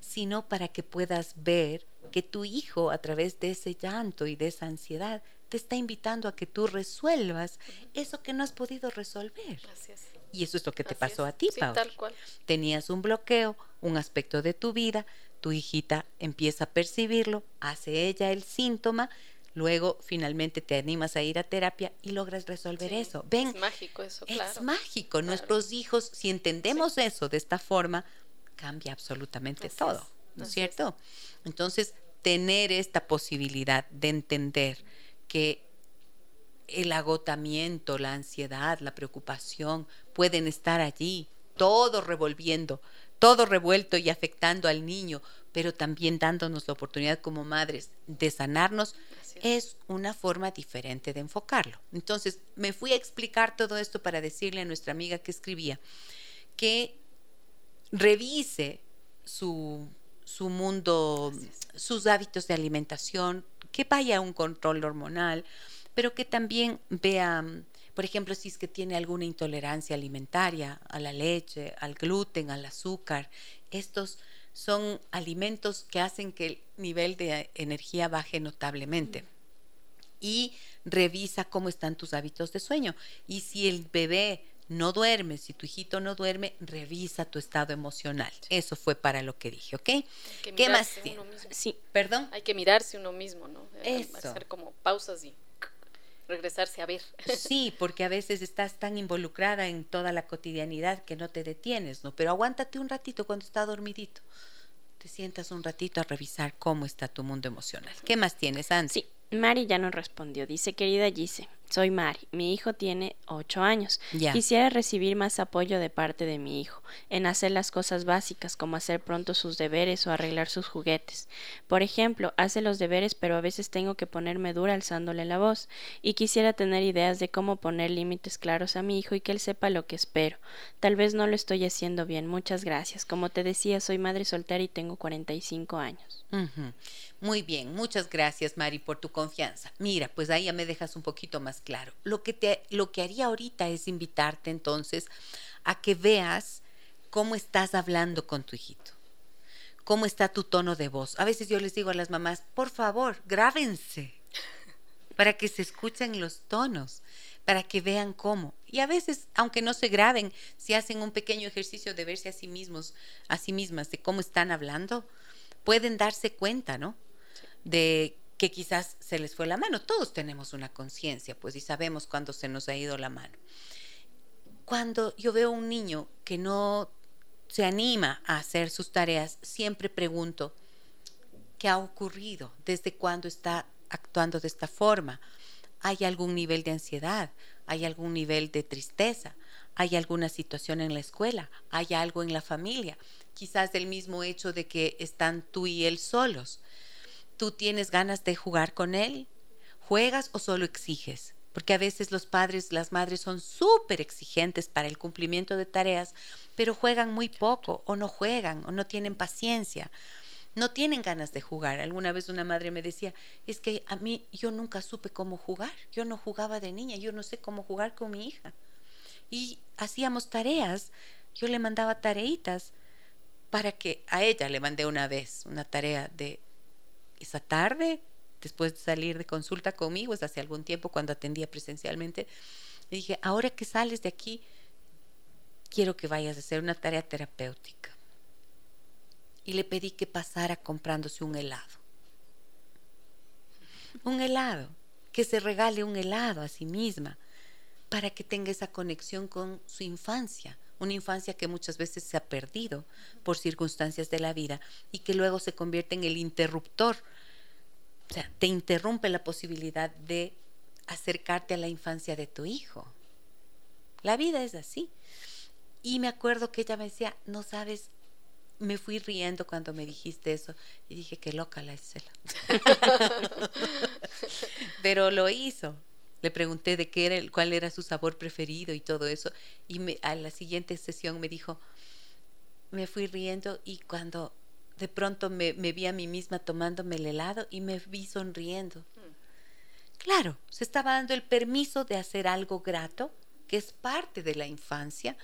sino para que puedas ver que tu hijo a través de ese llanto y de esa ansiedad te está invitando a que tú resuelvas eso que no has podido resolver. Es. Y eso es lo que te Así pasó es. a ti, Sí, Pauli. tal cual. Tenías un bloqueo, un aspecto de tu vida, tu hijita empieza a percibirlo, hace ella el síntoma, luego finalmente te animas a ir a terapia y logras resolver Sí, eso. Ven, Es mágico eso, es claro. mágico. Claro. Nuestros hijos, si entendemos eso de esta forma, cambia absolutamente Así todo, es, ¿no es cierto? Entonces, tener esta posibilidad de entender que el agotamiento, la ansiedad, la preocupación pueden estar allí, todo revolviendo, todo revuelto y afectando al niño, pero también dándonos la oportunidad como madres de sanarnos, es. una forma diferente de enfocarlo. Entonces, me fui a explicar todo esto para decirle a nuestra amiga que escribía que revise su, su mundo, sus hábitos de alimentación, que vaya a un control hormonal, pero que también vea, por ejemplo, si es que tiene alguna intolerancia alimentaria a la leche, al gluten, al azúcar. Estos son alimentos que hacen que el nivel de energía baje notablemente. Y revisa cómo están tus hábitos de sueño. Y si el bebé no duerme, si tu hijito no duerme, revisa tu estado emocional. Eso fue para lo que dije, ¿ok? Hay que ¿Qué más uno mismo. Sí, Perdón. Hay que mirarse uno mismo, ¿no? Eso. Hacer como pausas y regresarse a ver. Sí, porque a veces estás tan involucrada en toda la cotidianidad que no te detienes, ¿no? Pero aguántate un ratito cuando está dormidito. Te sientas un ratito a revisar cómo está tu mundo emocional. ¿Qué más tienes, Ansi? sí. Mari ya nos respondió. Dice, querida Gise, soy Mari. Mi hijo tiene ocho años. Ya. Quisiera recibir más apoyo de parte de mi hijo en hacer las cosas básicas como hacer pronto sus deberes o arreglar sus juguetes. Por ejemplo, hace los deberes pero a veces tengo que ponerme dura alzándole la voz y quisiera tener ideas de cómo poner límites claros a mi hijo y que él sepa lo que espero. Tal vez no lo estoy haciendo bien. Muchas gracias. Como te decía, soy madre soltera y tengo 45 años. Ujú. Muy bien, muchas gracias Mari por tu confianza. Mira, pues ahí ya me dejas un poquito más claro. Lo que, te, lo que haría ahorita es invitarte entonces a que veas cómo estás hablando con tu hijito, cómo está tu tono de voz. A veces yo les digo a las mamás, por favor, grábense (laughs) para que se escuchen los tonos, para que vean cómo. Y a veces, aunque no se graben, si hacen un pequeño ejercicio de verse a sí mismos, a sí mismas, de cómo están hablando, pueden darse cuenta, ¿no? De que quizás se les fue la mano. Todos tenemos una conciencia, pues, y sabemos cuándo se nos ha ido la mano. Cuando yo veo un niño que no se anima a hacer sus tareas, siempre pregunto, ¿qué ha ocurrido? ¿Desde cuándo está actuando de esta forma? ¿Hay algún nivel de ansiedad? ¿Hay algún nivel de tristeza? ¿Hay alguna situación en la escuela? ¿Hay algo en la familia? Quizás del mismo hecho de que están tú y él solos. ¿Tú tienes ganas de jugar con él? ¿Juegas o solo exiges? Porque a veces los padres, las madres son súper exigentes para el cumplimiento de tareas, pero juegan muy poco o no juegan o no tienen paciencia no tienen ganas de jugar. Alguna vez una madre me decía, es que a mí yo nunca supe cómo jugar, yo no jugaba de niña, yo no sé cómo jugar con mi hija. Y hacíamos tareas, yo le mandaba tareitas para que a ella le mandé una vez una tarea de esa tarde, después de salir de consulta conmigo, es hace algún tiempo cuando atendía presencialmente, le dije, ahora que sales de aquí, quiero que vayas a hacer una tarea terapéutica y le pedí que pasara comprándose un helado. Un helado, que se regale un helado a sí misma para que tenga esa conexión con su infancia, una infancia que muchas veces se ha perdido por circunstancias de la vida y que luego se convierte en el interruptor. O sea, te interrumpe la posibilidad de acercarte a la infancia de tu hijo. La vida es así. Y me acuerdo que ella me decía, no sabes me fui riendo cuando me dijiste eso y dije que loca la Estela. (laughs) Pero lo hizo. Le pregunté de qué era, cuál era su sabor preferido y todo eso. Y me, a la siguiente sesión me dijo, me fui riendo y cuando de pronto me, me vi a mí misma tomándome el helado y me vi sonriendo. Claro, se estaba dando el permiso de hacer algo grato, que es parte de la infancia,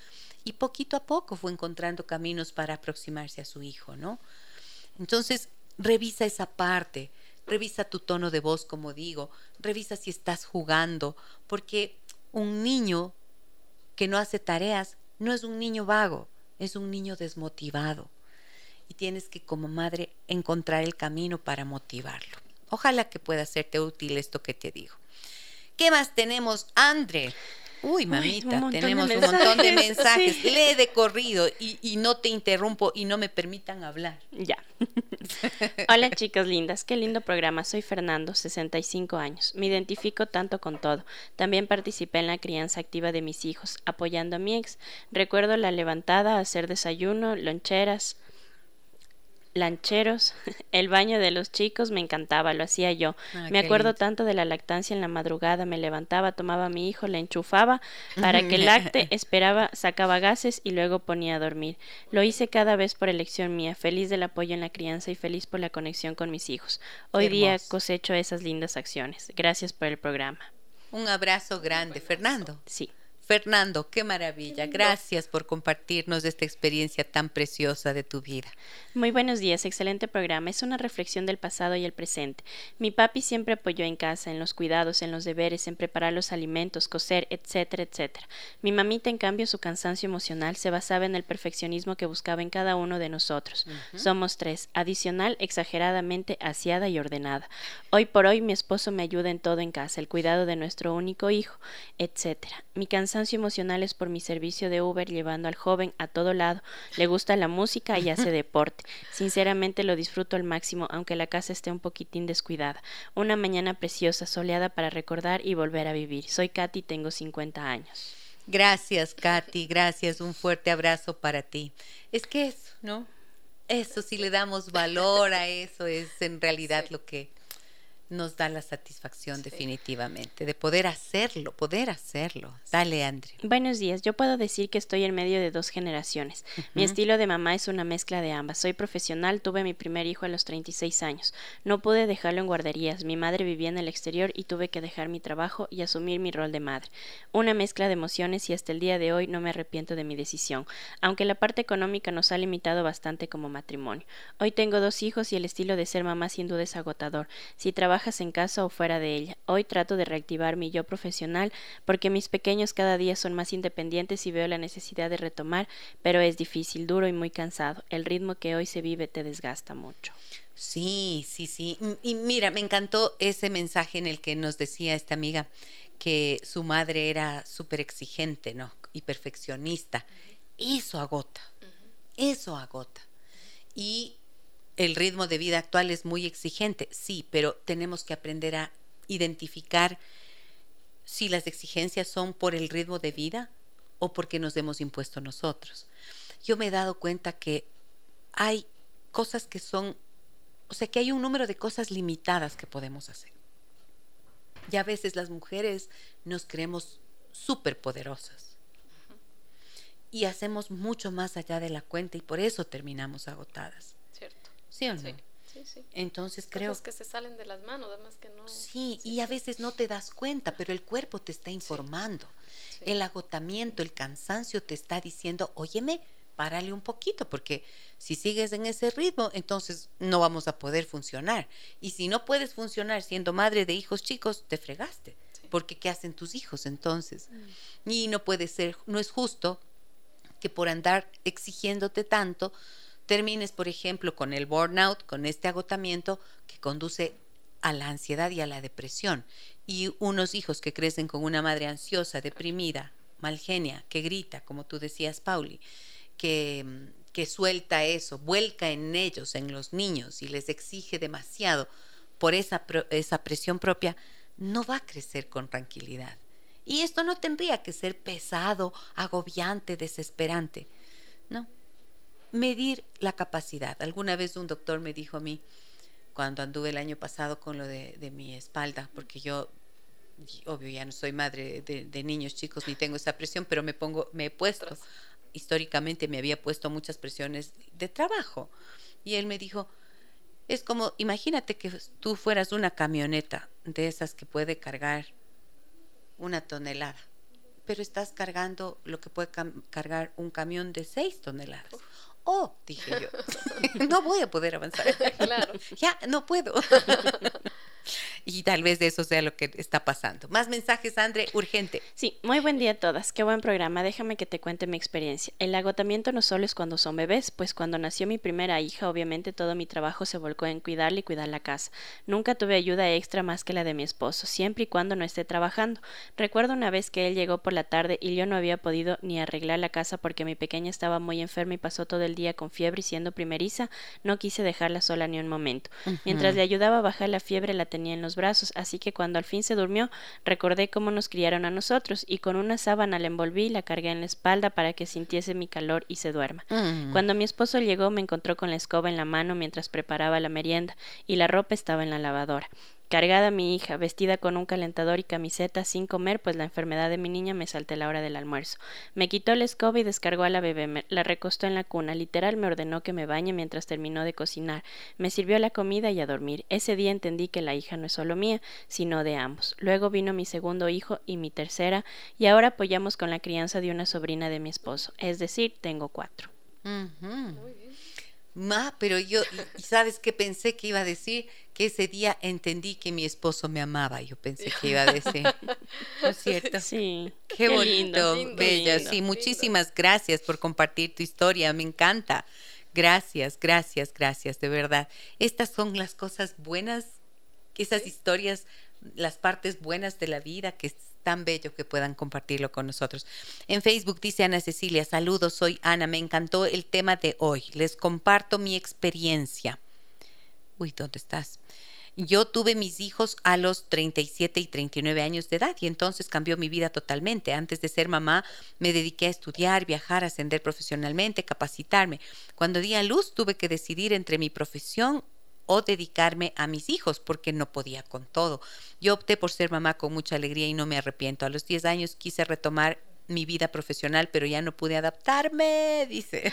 y poquito a poco fue encontrando caminos para aproximarse a su hijo, ¿no? Entonces, revisa esa parte, revisa tu tono de voz, como digo, revisa si estás jugando, porque un niño que no hace tareas no es un niño vago, es un niño desmotivado. Y tienes que como madre encontrar el camino para motivarlo. Ojalá que pueda serte útil esto que te digo. ¿Qué más tenemos, Andre? Uy, mamita, tenemos un montón de mensajes. Lee de corrido y, y, no te interrumpo y no me permitan hablar. Ya. (laughs) Hola chicas lindas, qué lindo programa. Soy Fernando, 65 años. Me identifico tanto con todo. También participé en la crianza activa de mis hijos, apoyando a mi ex. Recuerdo la levantada, hacer desayuno, loncheras, lancheros, (laughs) el baño de los chicos me encantaba, lo hacía yo. Ah, me acuerdo tanto de la lactancia en la madrugada, me levantaba, tomaba a mi hijo, le enchufaba para que lacte, (laughs) esperaba, sacaba gases y luego ponía a dormir. Lo hice cada vez por elección mía, feliz del apoyo en la crianza y feliz por la conexión con mis hijos. Hoy día cosecho esas lindas acciones. Gracias por el programa. Un abrazo grande, Fernando. Sí. Fernando, qué maravilla. Gracias por compartirnos esta experiencia tan preciosa de tu vida. Muy buenos días, excelente programa. Es una reflexión del pasado y el presente. Mi papi siempre apoyó en casa, en los cuidados, en los deberes, en preparar los alimentos, coser, etcétera, etcétera. Mi mamita, en cambio, su cansancio emocional se basaba en el perfeccionismo que buscaba en cada uno de nosotros. Somos tres, adicional, exageradamente aseada y ordenada. Hoy por hoy mi esposo me ayuda en todo en casa, el cuidado de nuestro único hijo, etcétera. Mi cansancio emocional es por mi servicio de Uber llevando al joven a todo lado. Le gusta la música y hace (laughs) deporte. Sinceramente lo disfruto al máximo, aunque la casa esté un poquitín descuidada. Una mañana preciosa, soleada para recordar y volver a vivir. Soy Katy, tengo 50 años. Gracias, Katy, gracias. Un fuerte abrazo para ti. Es que eso, ¿no? Eso, si le damos valor a eso, es en realidad lo que nos da la satisfacción definitivamente de poder hacerlo, poder hacerlo. Dale, Andre. Buenos días, yo puedo decir que estoy en medio de dos generaciones. Mi estilo de mamá es una mezcla de ambas. Soy profesional, tuve mi primer hijo a los 36 años. No pude dejarlo en guarderías. Mi madre vivía en el exterior y tuve que dejar mi trabajo y asumir mi rol de madre. Una mezcla de emociones y hasta el día de hoy no me arrepiento de mi decisión, aunque la parte económica nos ha limitado bastante como matrimonio. Hoy tengo dos hijos y el estilo de ser mamá sin duda es agotador. Si trabajas en casa o fuera de ella. Hoy trato de reactivar mi yo profesional porque mis pequeños cada día son más independientes y veo la necesidad de retomar, pero es difícil, duro y muy cansado. El ritmo que hoy se vive te desgasta mucho. Sí, sí, sí. Y mira, me encantó ese mensaje en el que nos decía esta amiga que su madre era súper exigente, ¿no? Y perfeccionista. Eso agota. Eso agota. Y el ritmo de vida actual es muy exigente, sí, pero tenemos que aprender a identificar si las exigencias son por el ritmo de vida o porque nos hemos impuesto nosotros. Yo me he dado cuenta que hay cosas que son, o sea, que hay un número de cosas limitadas que podemos hacer. Y a veces las mujeres nos creemos súper poderosas y hacemos mucho más allá de la cuenta y por eso terminamos agotadas. ¿Sí o no? Sí. Sí, Entonces creo que se salen de las manos, además que no. Sí, y a veces no te das cuenta, pero el cuerpo te está informando. El agotamiento, el cansancio te está diciendo, óyeme, párale un poquito, porque si sigues en ese ritmo, entonces no vamos a poder funcionar. Y si no puedes funcionar siendo madre de hijos chicos, te fregaste. Porque ¿qué hacen tus hijos entonces? Mm. Y no puede ser, no es justo que por andar exigiéndote tanto, termines, por ejemplo, con el burnout, con este agotamiento que conduce a la ansiedad y a la depresión. Y unos hijos que crecen con una madre ansiosa, deprimida, malgenia, que grita, como tú decías, Pauli, que, que suelta eso, vuelca en ellos, en los niños, y les exige demasiado por esa, esa presión propia, no va a crecer con tranquilidad. Y esto no tendría que ser pesado, agobiante, desesperante. No, medir la capacidad. Alguna vez un doctor me dijo a mí, cuando anduve el año pasado con lo de, mi espalda, porque yo, obvio, ya no soy madre de, niños chicos ni tengo esa presión, pero me pongo, me he puesto, históricamente me había puesto muchas presiones de trabajo. Y él me dijo, es como, imagínate que tú fueras una camioneta de esas que puede cargar una tonelada, pero estás cargando lo que puede cargar un camión de seis toneladas oh, dije yo, (laughs) (laughs) no voy a poder avanzar. Claro. (laughs) ya, no puedo. Y tal vez de eso sea lo que está pasando. Más mensajes, Andre, urgente. Sí, muy buen día a todas. Qué buen programa. Déjame que te cuente mi experiencia. El agotamiento no solo es cuando son bebés, pues cuando nació mi primera hija, obviamente todo mi trabajo se volcó en cuidarla y cuidar la casa. Nunca tuve ayuda extra más que la de mi esposo, siempre y cuando no esté trabajando. Recuerdo una vez que él llegó por la tarde y yo no había podido ni arreglar la casa porque mi pequeña estaba muy enferma y pasó todo el día con fiebre y siendo primeriza, no quise dejarla sola ni un momento. Mientras le ayudaba a bajar la fiebre, la tenía en los brazos, así que cuando al fin se durmió, recordé cómo nos criaron a nosotros y con una sábana la envolví y la cargué en la espalda para que sintiese mi calor y se duerma. Mm. Cuando mi esposo llegó, me encontró con la escoba en la mano mientras preparaba la merienda y la ropa estaba en la lavadora. Cargada mi hija, vestida con un calentador y camiseta, sin comer, pues la enfermedad de mi niña me salté la hora del almuerzo. Me quitó la escoba y descargó a la bebé, la recostó en la cuna, literal me ordenó que me bañe mientras terminó de cocinar, me sirvió la comida y a dormir. Ese día entendí que la hija no es solo mía, sino de ambos. Luego vino mi segundo hijo y mi tercera, y ahora apoyamos con la crianza de una sobrina de mi esposo, es decir, tengo cuatro. Ma, pero yo, ¿sabes qué pensé que iba a decir? Que ese día entendí que mi esposo me amaba. Yo pensé que iba a decir. ¿No es (laughs) cierto? Sí. Qué, bonito, bella. sí, muchísimas gracias por compartir tu historia. Me encanta. Gracias, gracias, gracias, de verdad. Estas son las cosas buenas, esas historias, las partes buenas de la vida que tan bello que puedan compartirlo con nosotros. En Facebook dice Ana Cecilia, saludos, soy Ana, me encantó el tema de hoy, les comparto mi experiencia. Uy, ¿dónde estás? Yo tuve mis hijos a los 37 y 39 años de edad y entonces cambió mi vida totalmente. Antes de ser mamá me dediqué a estudiar, viajar, ascender profesionalmente, capacitarme. Cuando di a luz tuve que decidir entre mi profesión o dedicarme a mis hijos porque no podía con todo. Yo opté por ser mamá con mucha alegría y no me arrepiento. A los 10 años quise retomar mi vida profesional, pero ya no pude adaptarme, (laughs) dice.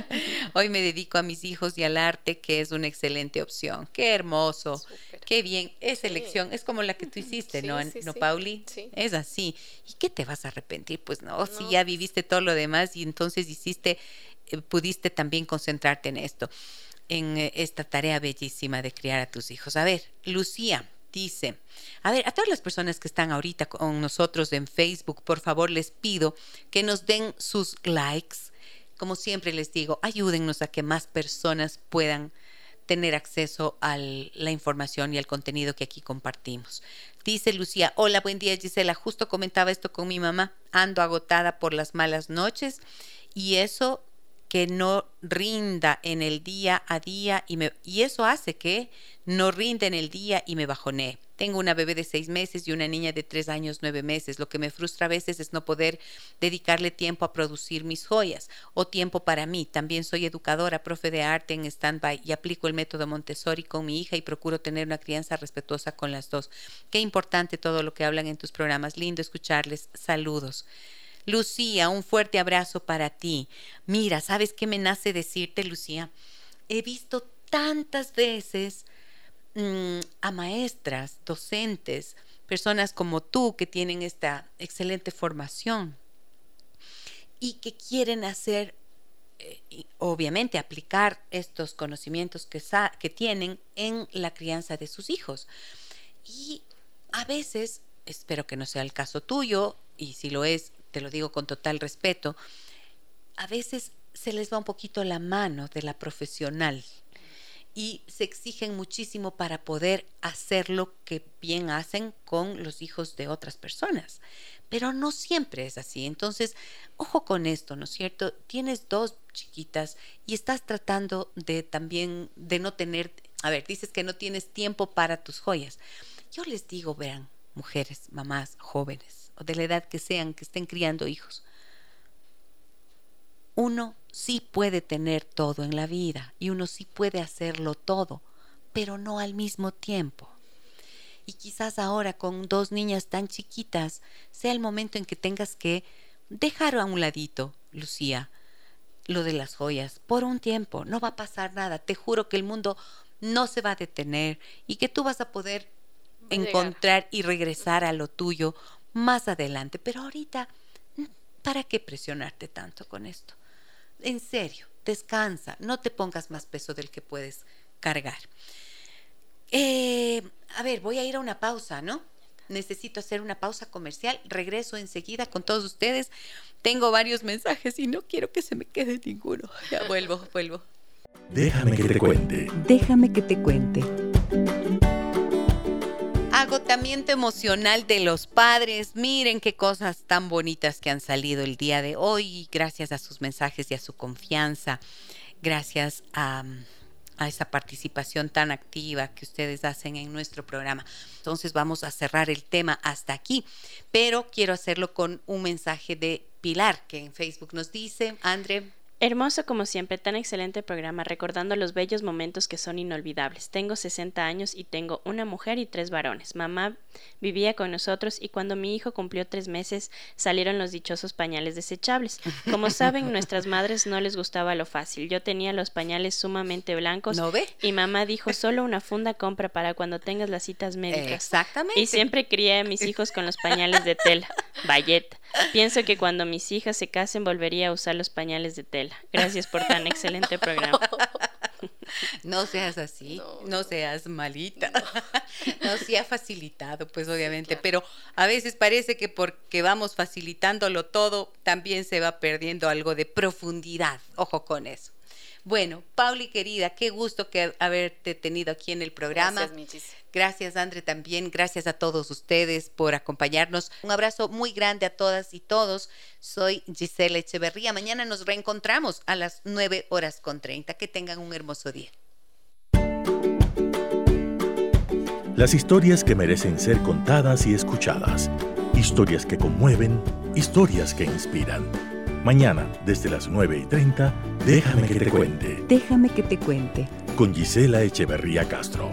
(laughs) Hoy me dedico a mis hijos y al arte, que es una excelente opción. Qué hermoso, qué bien. Esa elección es como la que tú hiciste, ¿no, ¿no Pauli? Es así. ¿Y qué te vas a arrepentir? Pues no, si ya viviste todo lo demás y entonces hiciste, eh, pudiste también concentrarte en esto, en eh, esta tarea bellísima de criar a tus hijos. A ver, Lucía dice, a ver, a todas las personas que están ahorita con nosotros en Facebook, por favor les pido que nos den sus likes. Como siempre les digo, ayúdennos a que más personas puedan tener acceso a la información y al contenido que aquí compartimos. Dice Lucía, hola, buen día Gisela, justo comentaba esto con mi mamá, ando agotada por las malas noches y eso que no rinda en el día a día y, me, y eso hace que no rinda en el día y me bajoné. Tengo una bebé de seis meses y una niña de tres años, nueve meses. Lo que me frustra a veces es no poder dedicarle tiempo a producir mis joyas o tiempo para mí. También soy educadora, profe de arte en stand-by y aplico el método Montessori con mi hija y procuro tener una crianza respetuosa con las dos. Qué importante todo lo que hablan en tus programas. Lindo escucharles. Saludos. Lucía, un fuerte abrazo para ti. Mira, ¿sabes qué me nace decirte, Lucía? He visto tantas veces mm, a maestras, docentes, personas como tú que tienen esta excelente formación y que quieren hacer, eh, obviamente, aplicar estos conocimientos que, que tienen en la crianza de sus hijos. Y a veces, espero que no sea el caso tuyo, y si lo es, te lo digo con total respeto, a veces se les va un poquito la mano de la profesional y se exigen muchísimo para poder hacer lo que bien hacen con los hijos de otras personas. Pero no siempre es así. Entonces, ojo con esto, ¿no es cierto? Tienes dos chiquitas y estás tratando de también, de no tener, a ver, dices que no tienes tiempo para tus joyas. Yo les digo, vean, mujeres, mamás, jóvenes, o de la edad que sean, que estén criando hijos. Uno sí puede tener todo en la vida y uno sí puede hacerlo todo, pero no al mismo tiempo. Y quizás ahora con dos niñas tan chiquitas sea el momento en que tengas que dejar a un ladito, Lucía, lo de las joyas, por un tiempo. No va a pasar nada. Te juro que el mundo no se va a detener y que tú vas a poder encontrar y regresar a lo tuyo más adelante. Pero ahorita, ¿para qué presionarte tanto con esto? En serio, descansa, no te pongas más peso del que puedes cargar. Eh, a ver, voy a ir a una pausa, ¿no? Necesito hacer una pausa comercial. Regreso enseguida con todos ustedes. Tengo varios mensajes y no quiero que se me quede ninguno. (laughs) Ya vuelvo, vuelvo. Déjame que te cuente. Déjame que te cuente agotamiento emocional de los padres. Miren qué cosas tan bonitas que han salido el día de hoy, gracias a sus mensajes y a su confianza, gracias a, a esa participación tan activa que ustedes hacen en nuestro programa. Entonces vamos a cerrar el tema hasta aquí, pero quiero hacerlo con un mensaje de Pilar, que en Facebook nos dice, André. Hermoso como siempre, tan excelente programa, recordando los bellos momentos que son inolvidables. Tengo 60 años y tengo una mujer y tres varones. Mamá vivía con nosotros y cuando mi hijo cumplió tres meses salieron los dichosos pañales desechables. Como (laughs) saben, nuestras madres no les gustaba lo fácil. Yo tenía los pañales sumamente blancos ¿No ve? y mamá dijo solo una funda compra para cuando tengas las citas médicas. Exactamente. Y siempre crié a mis hijos con los pañales de tela, bayet. Pienso que cuando mis hijas se casen volvería a usar los pañales de tela. Gracias por tan excelente programa. (laughs) No seas así, no, seas malita. No. (laughs) se ha facilitado, pues obviamente, pero a veces parece que porque vamos facilitándolo todo, también se va perdiendo algo de profundidad. Ojo con eso. Bueno, Pauli querida, qué gusto que haberte tenido aquí en el programa. Gracias, Michis. Gracias, Andre, también. Gracias a todos ustedes por acompañarnos. Un abrazo muy grande a todas y todos. Soy Gisela Echeverría. Mañana nos reencontramos a las 9 horas con 30. Que tengan un hermoso día. Las historias que merecen ser contadas y escuchadas. Historias que conmueven, historias que inspiran. Mañana, desde las 9 y 30, déjame que te cuente. Déjame que te cuente. con Gisela Echeverría Castro.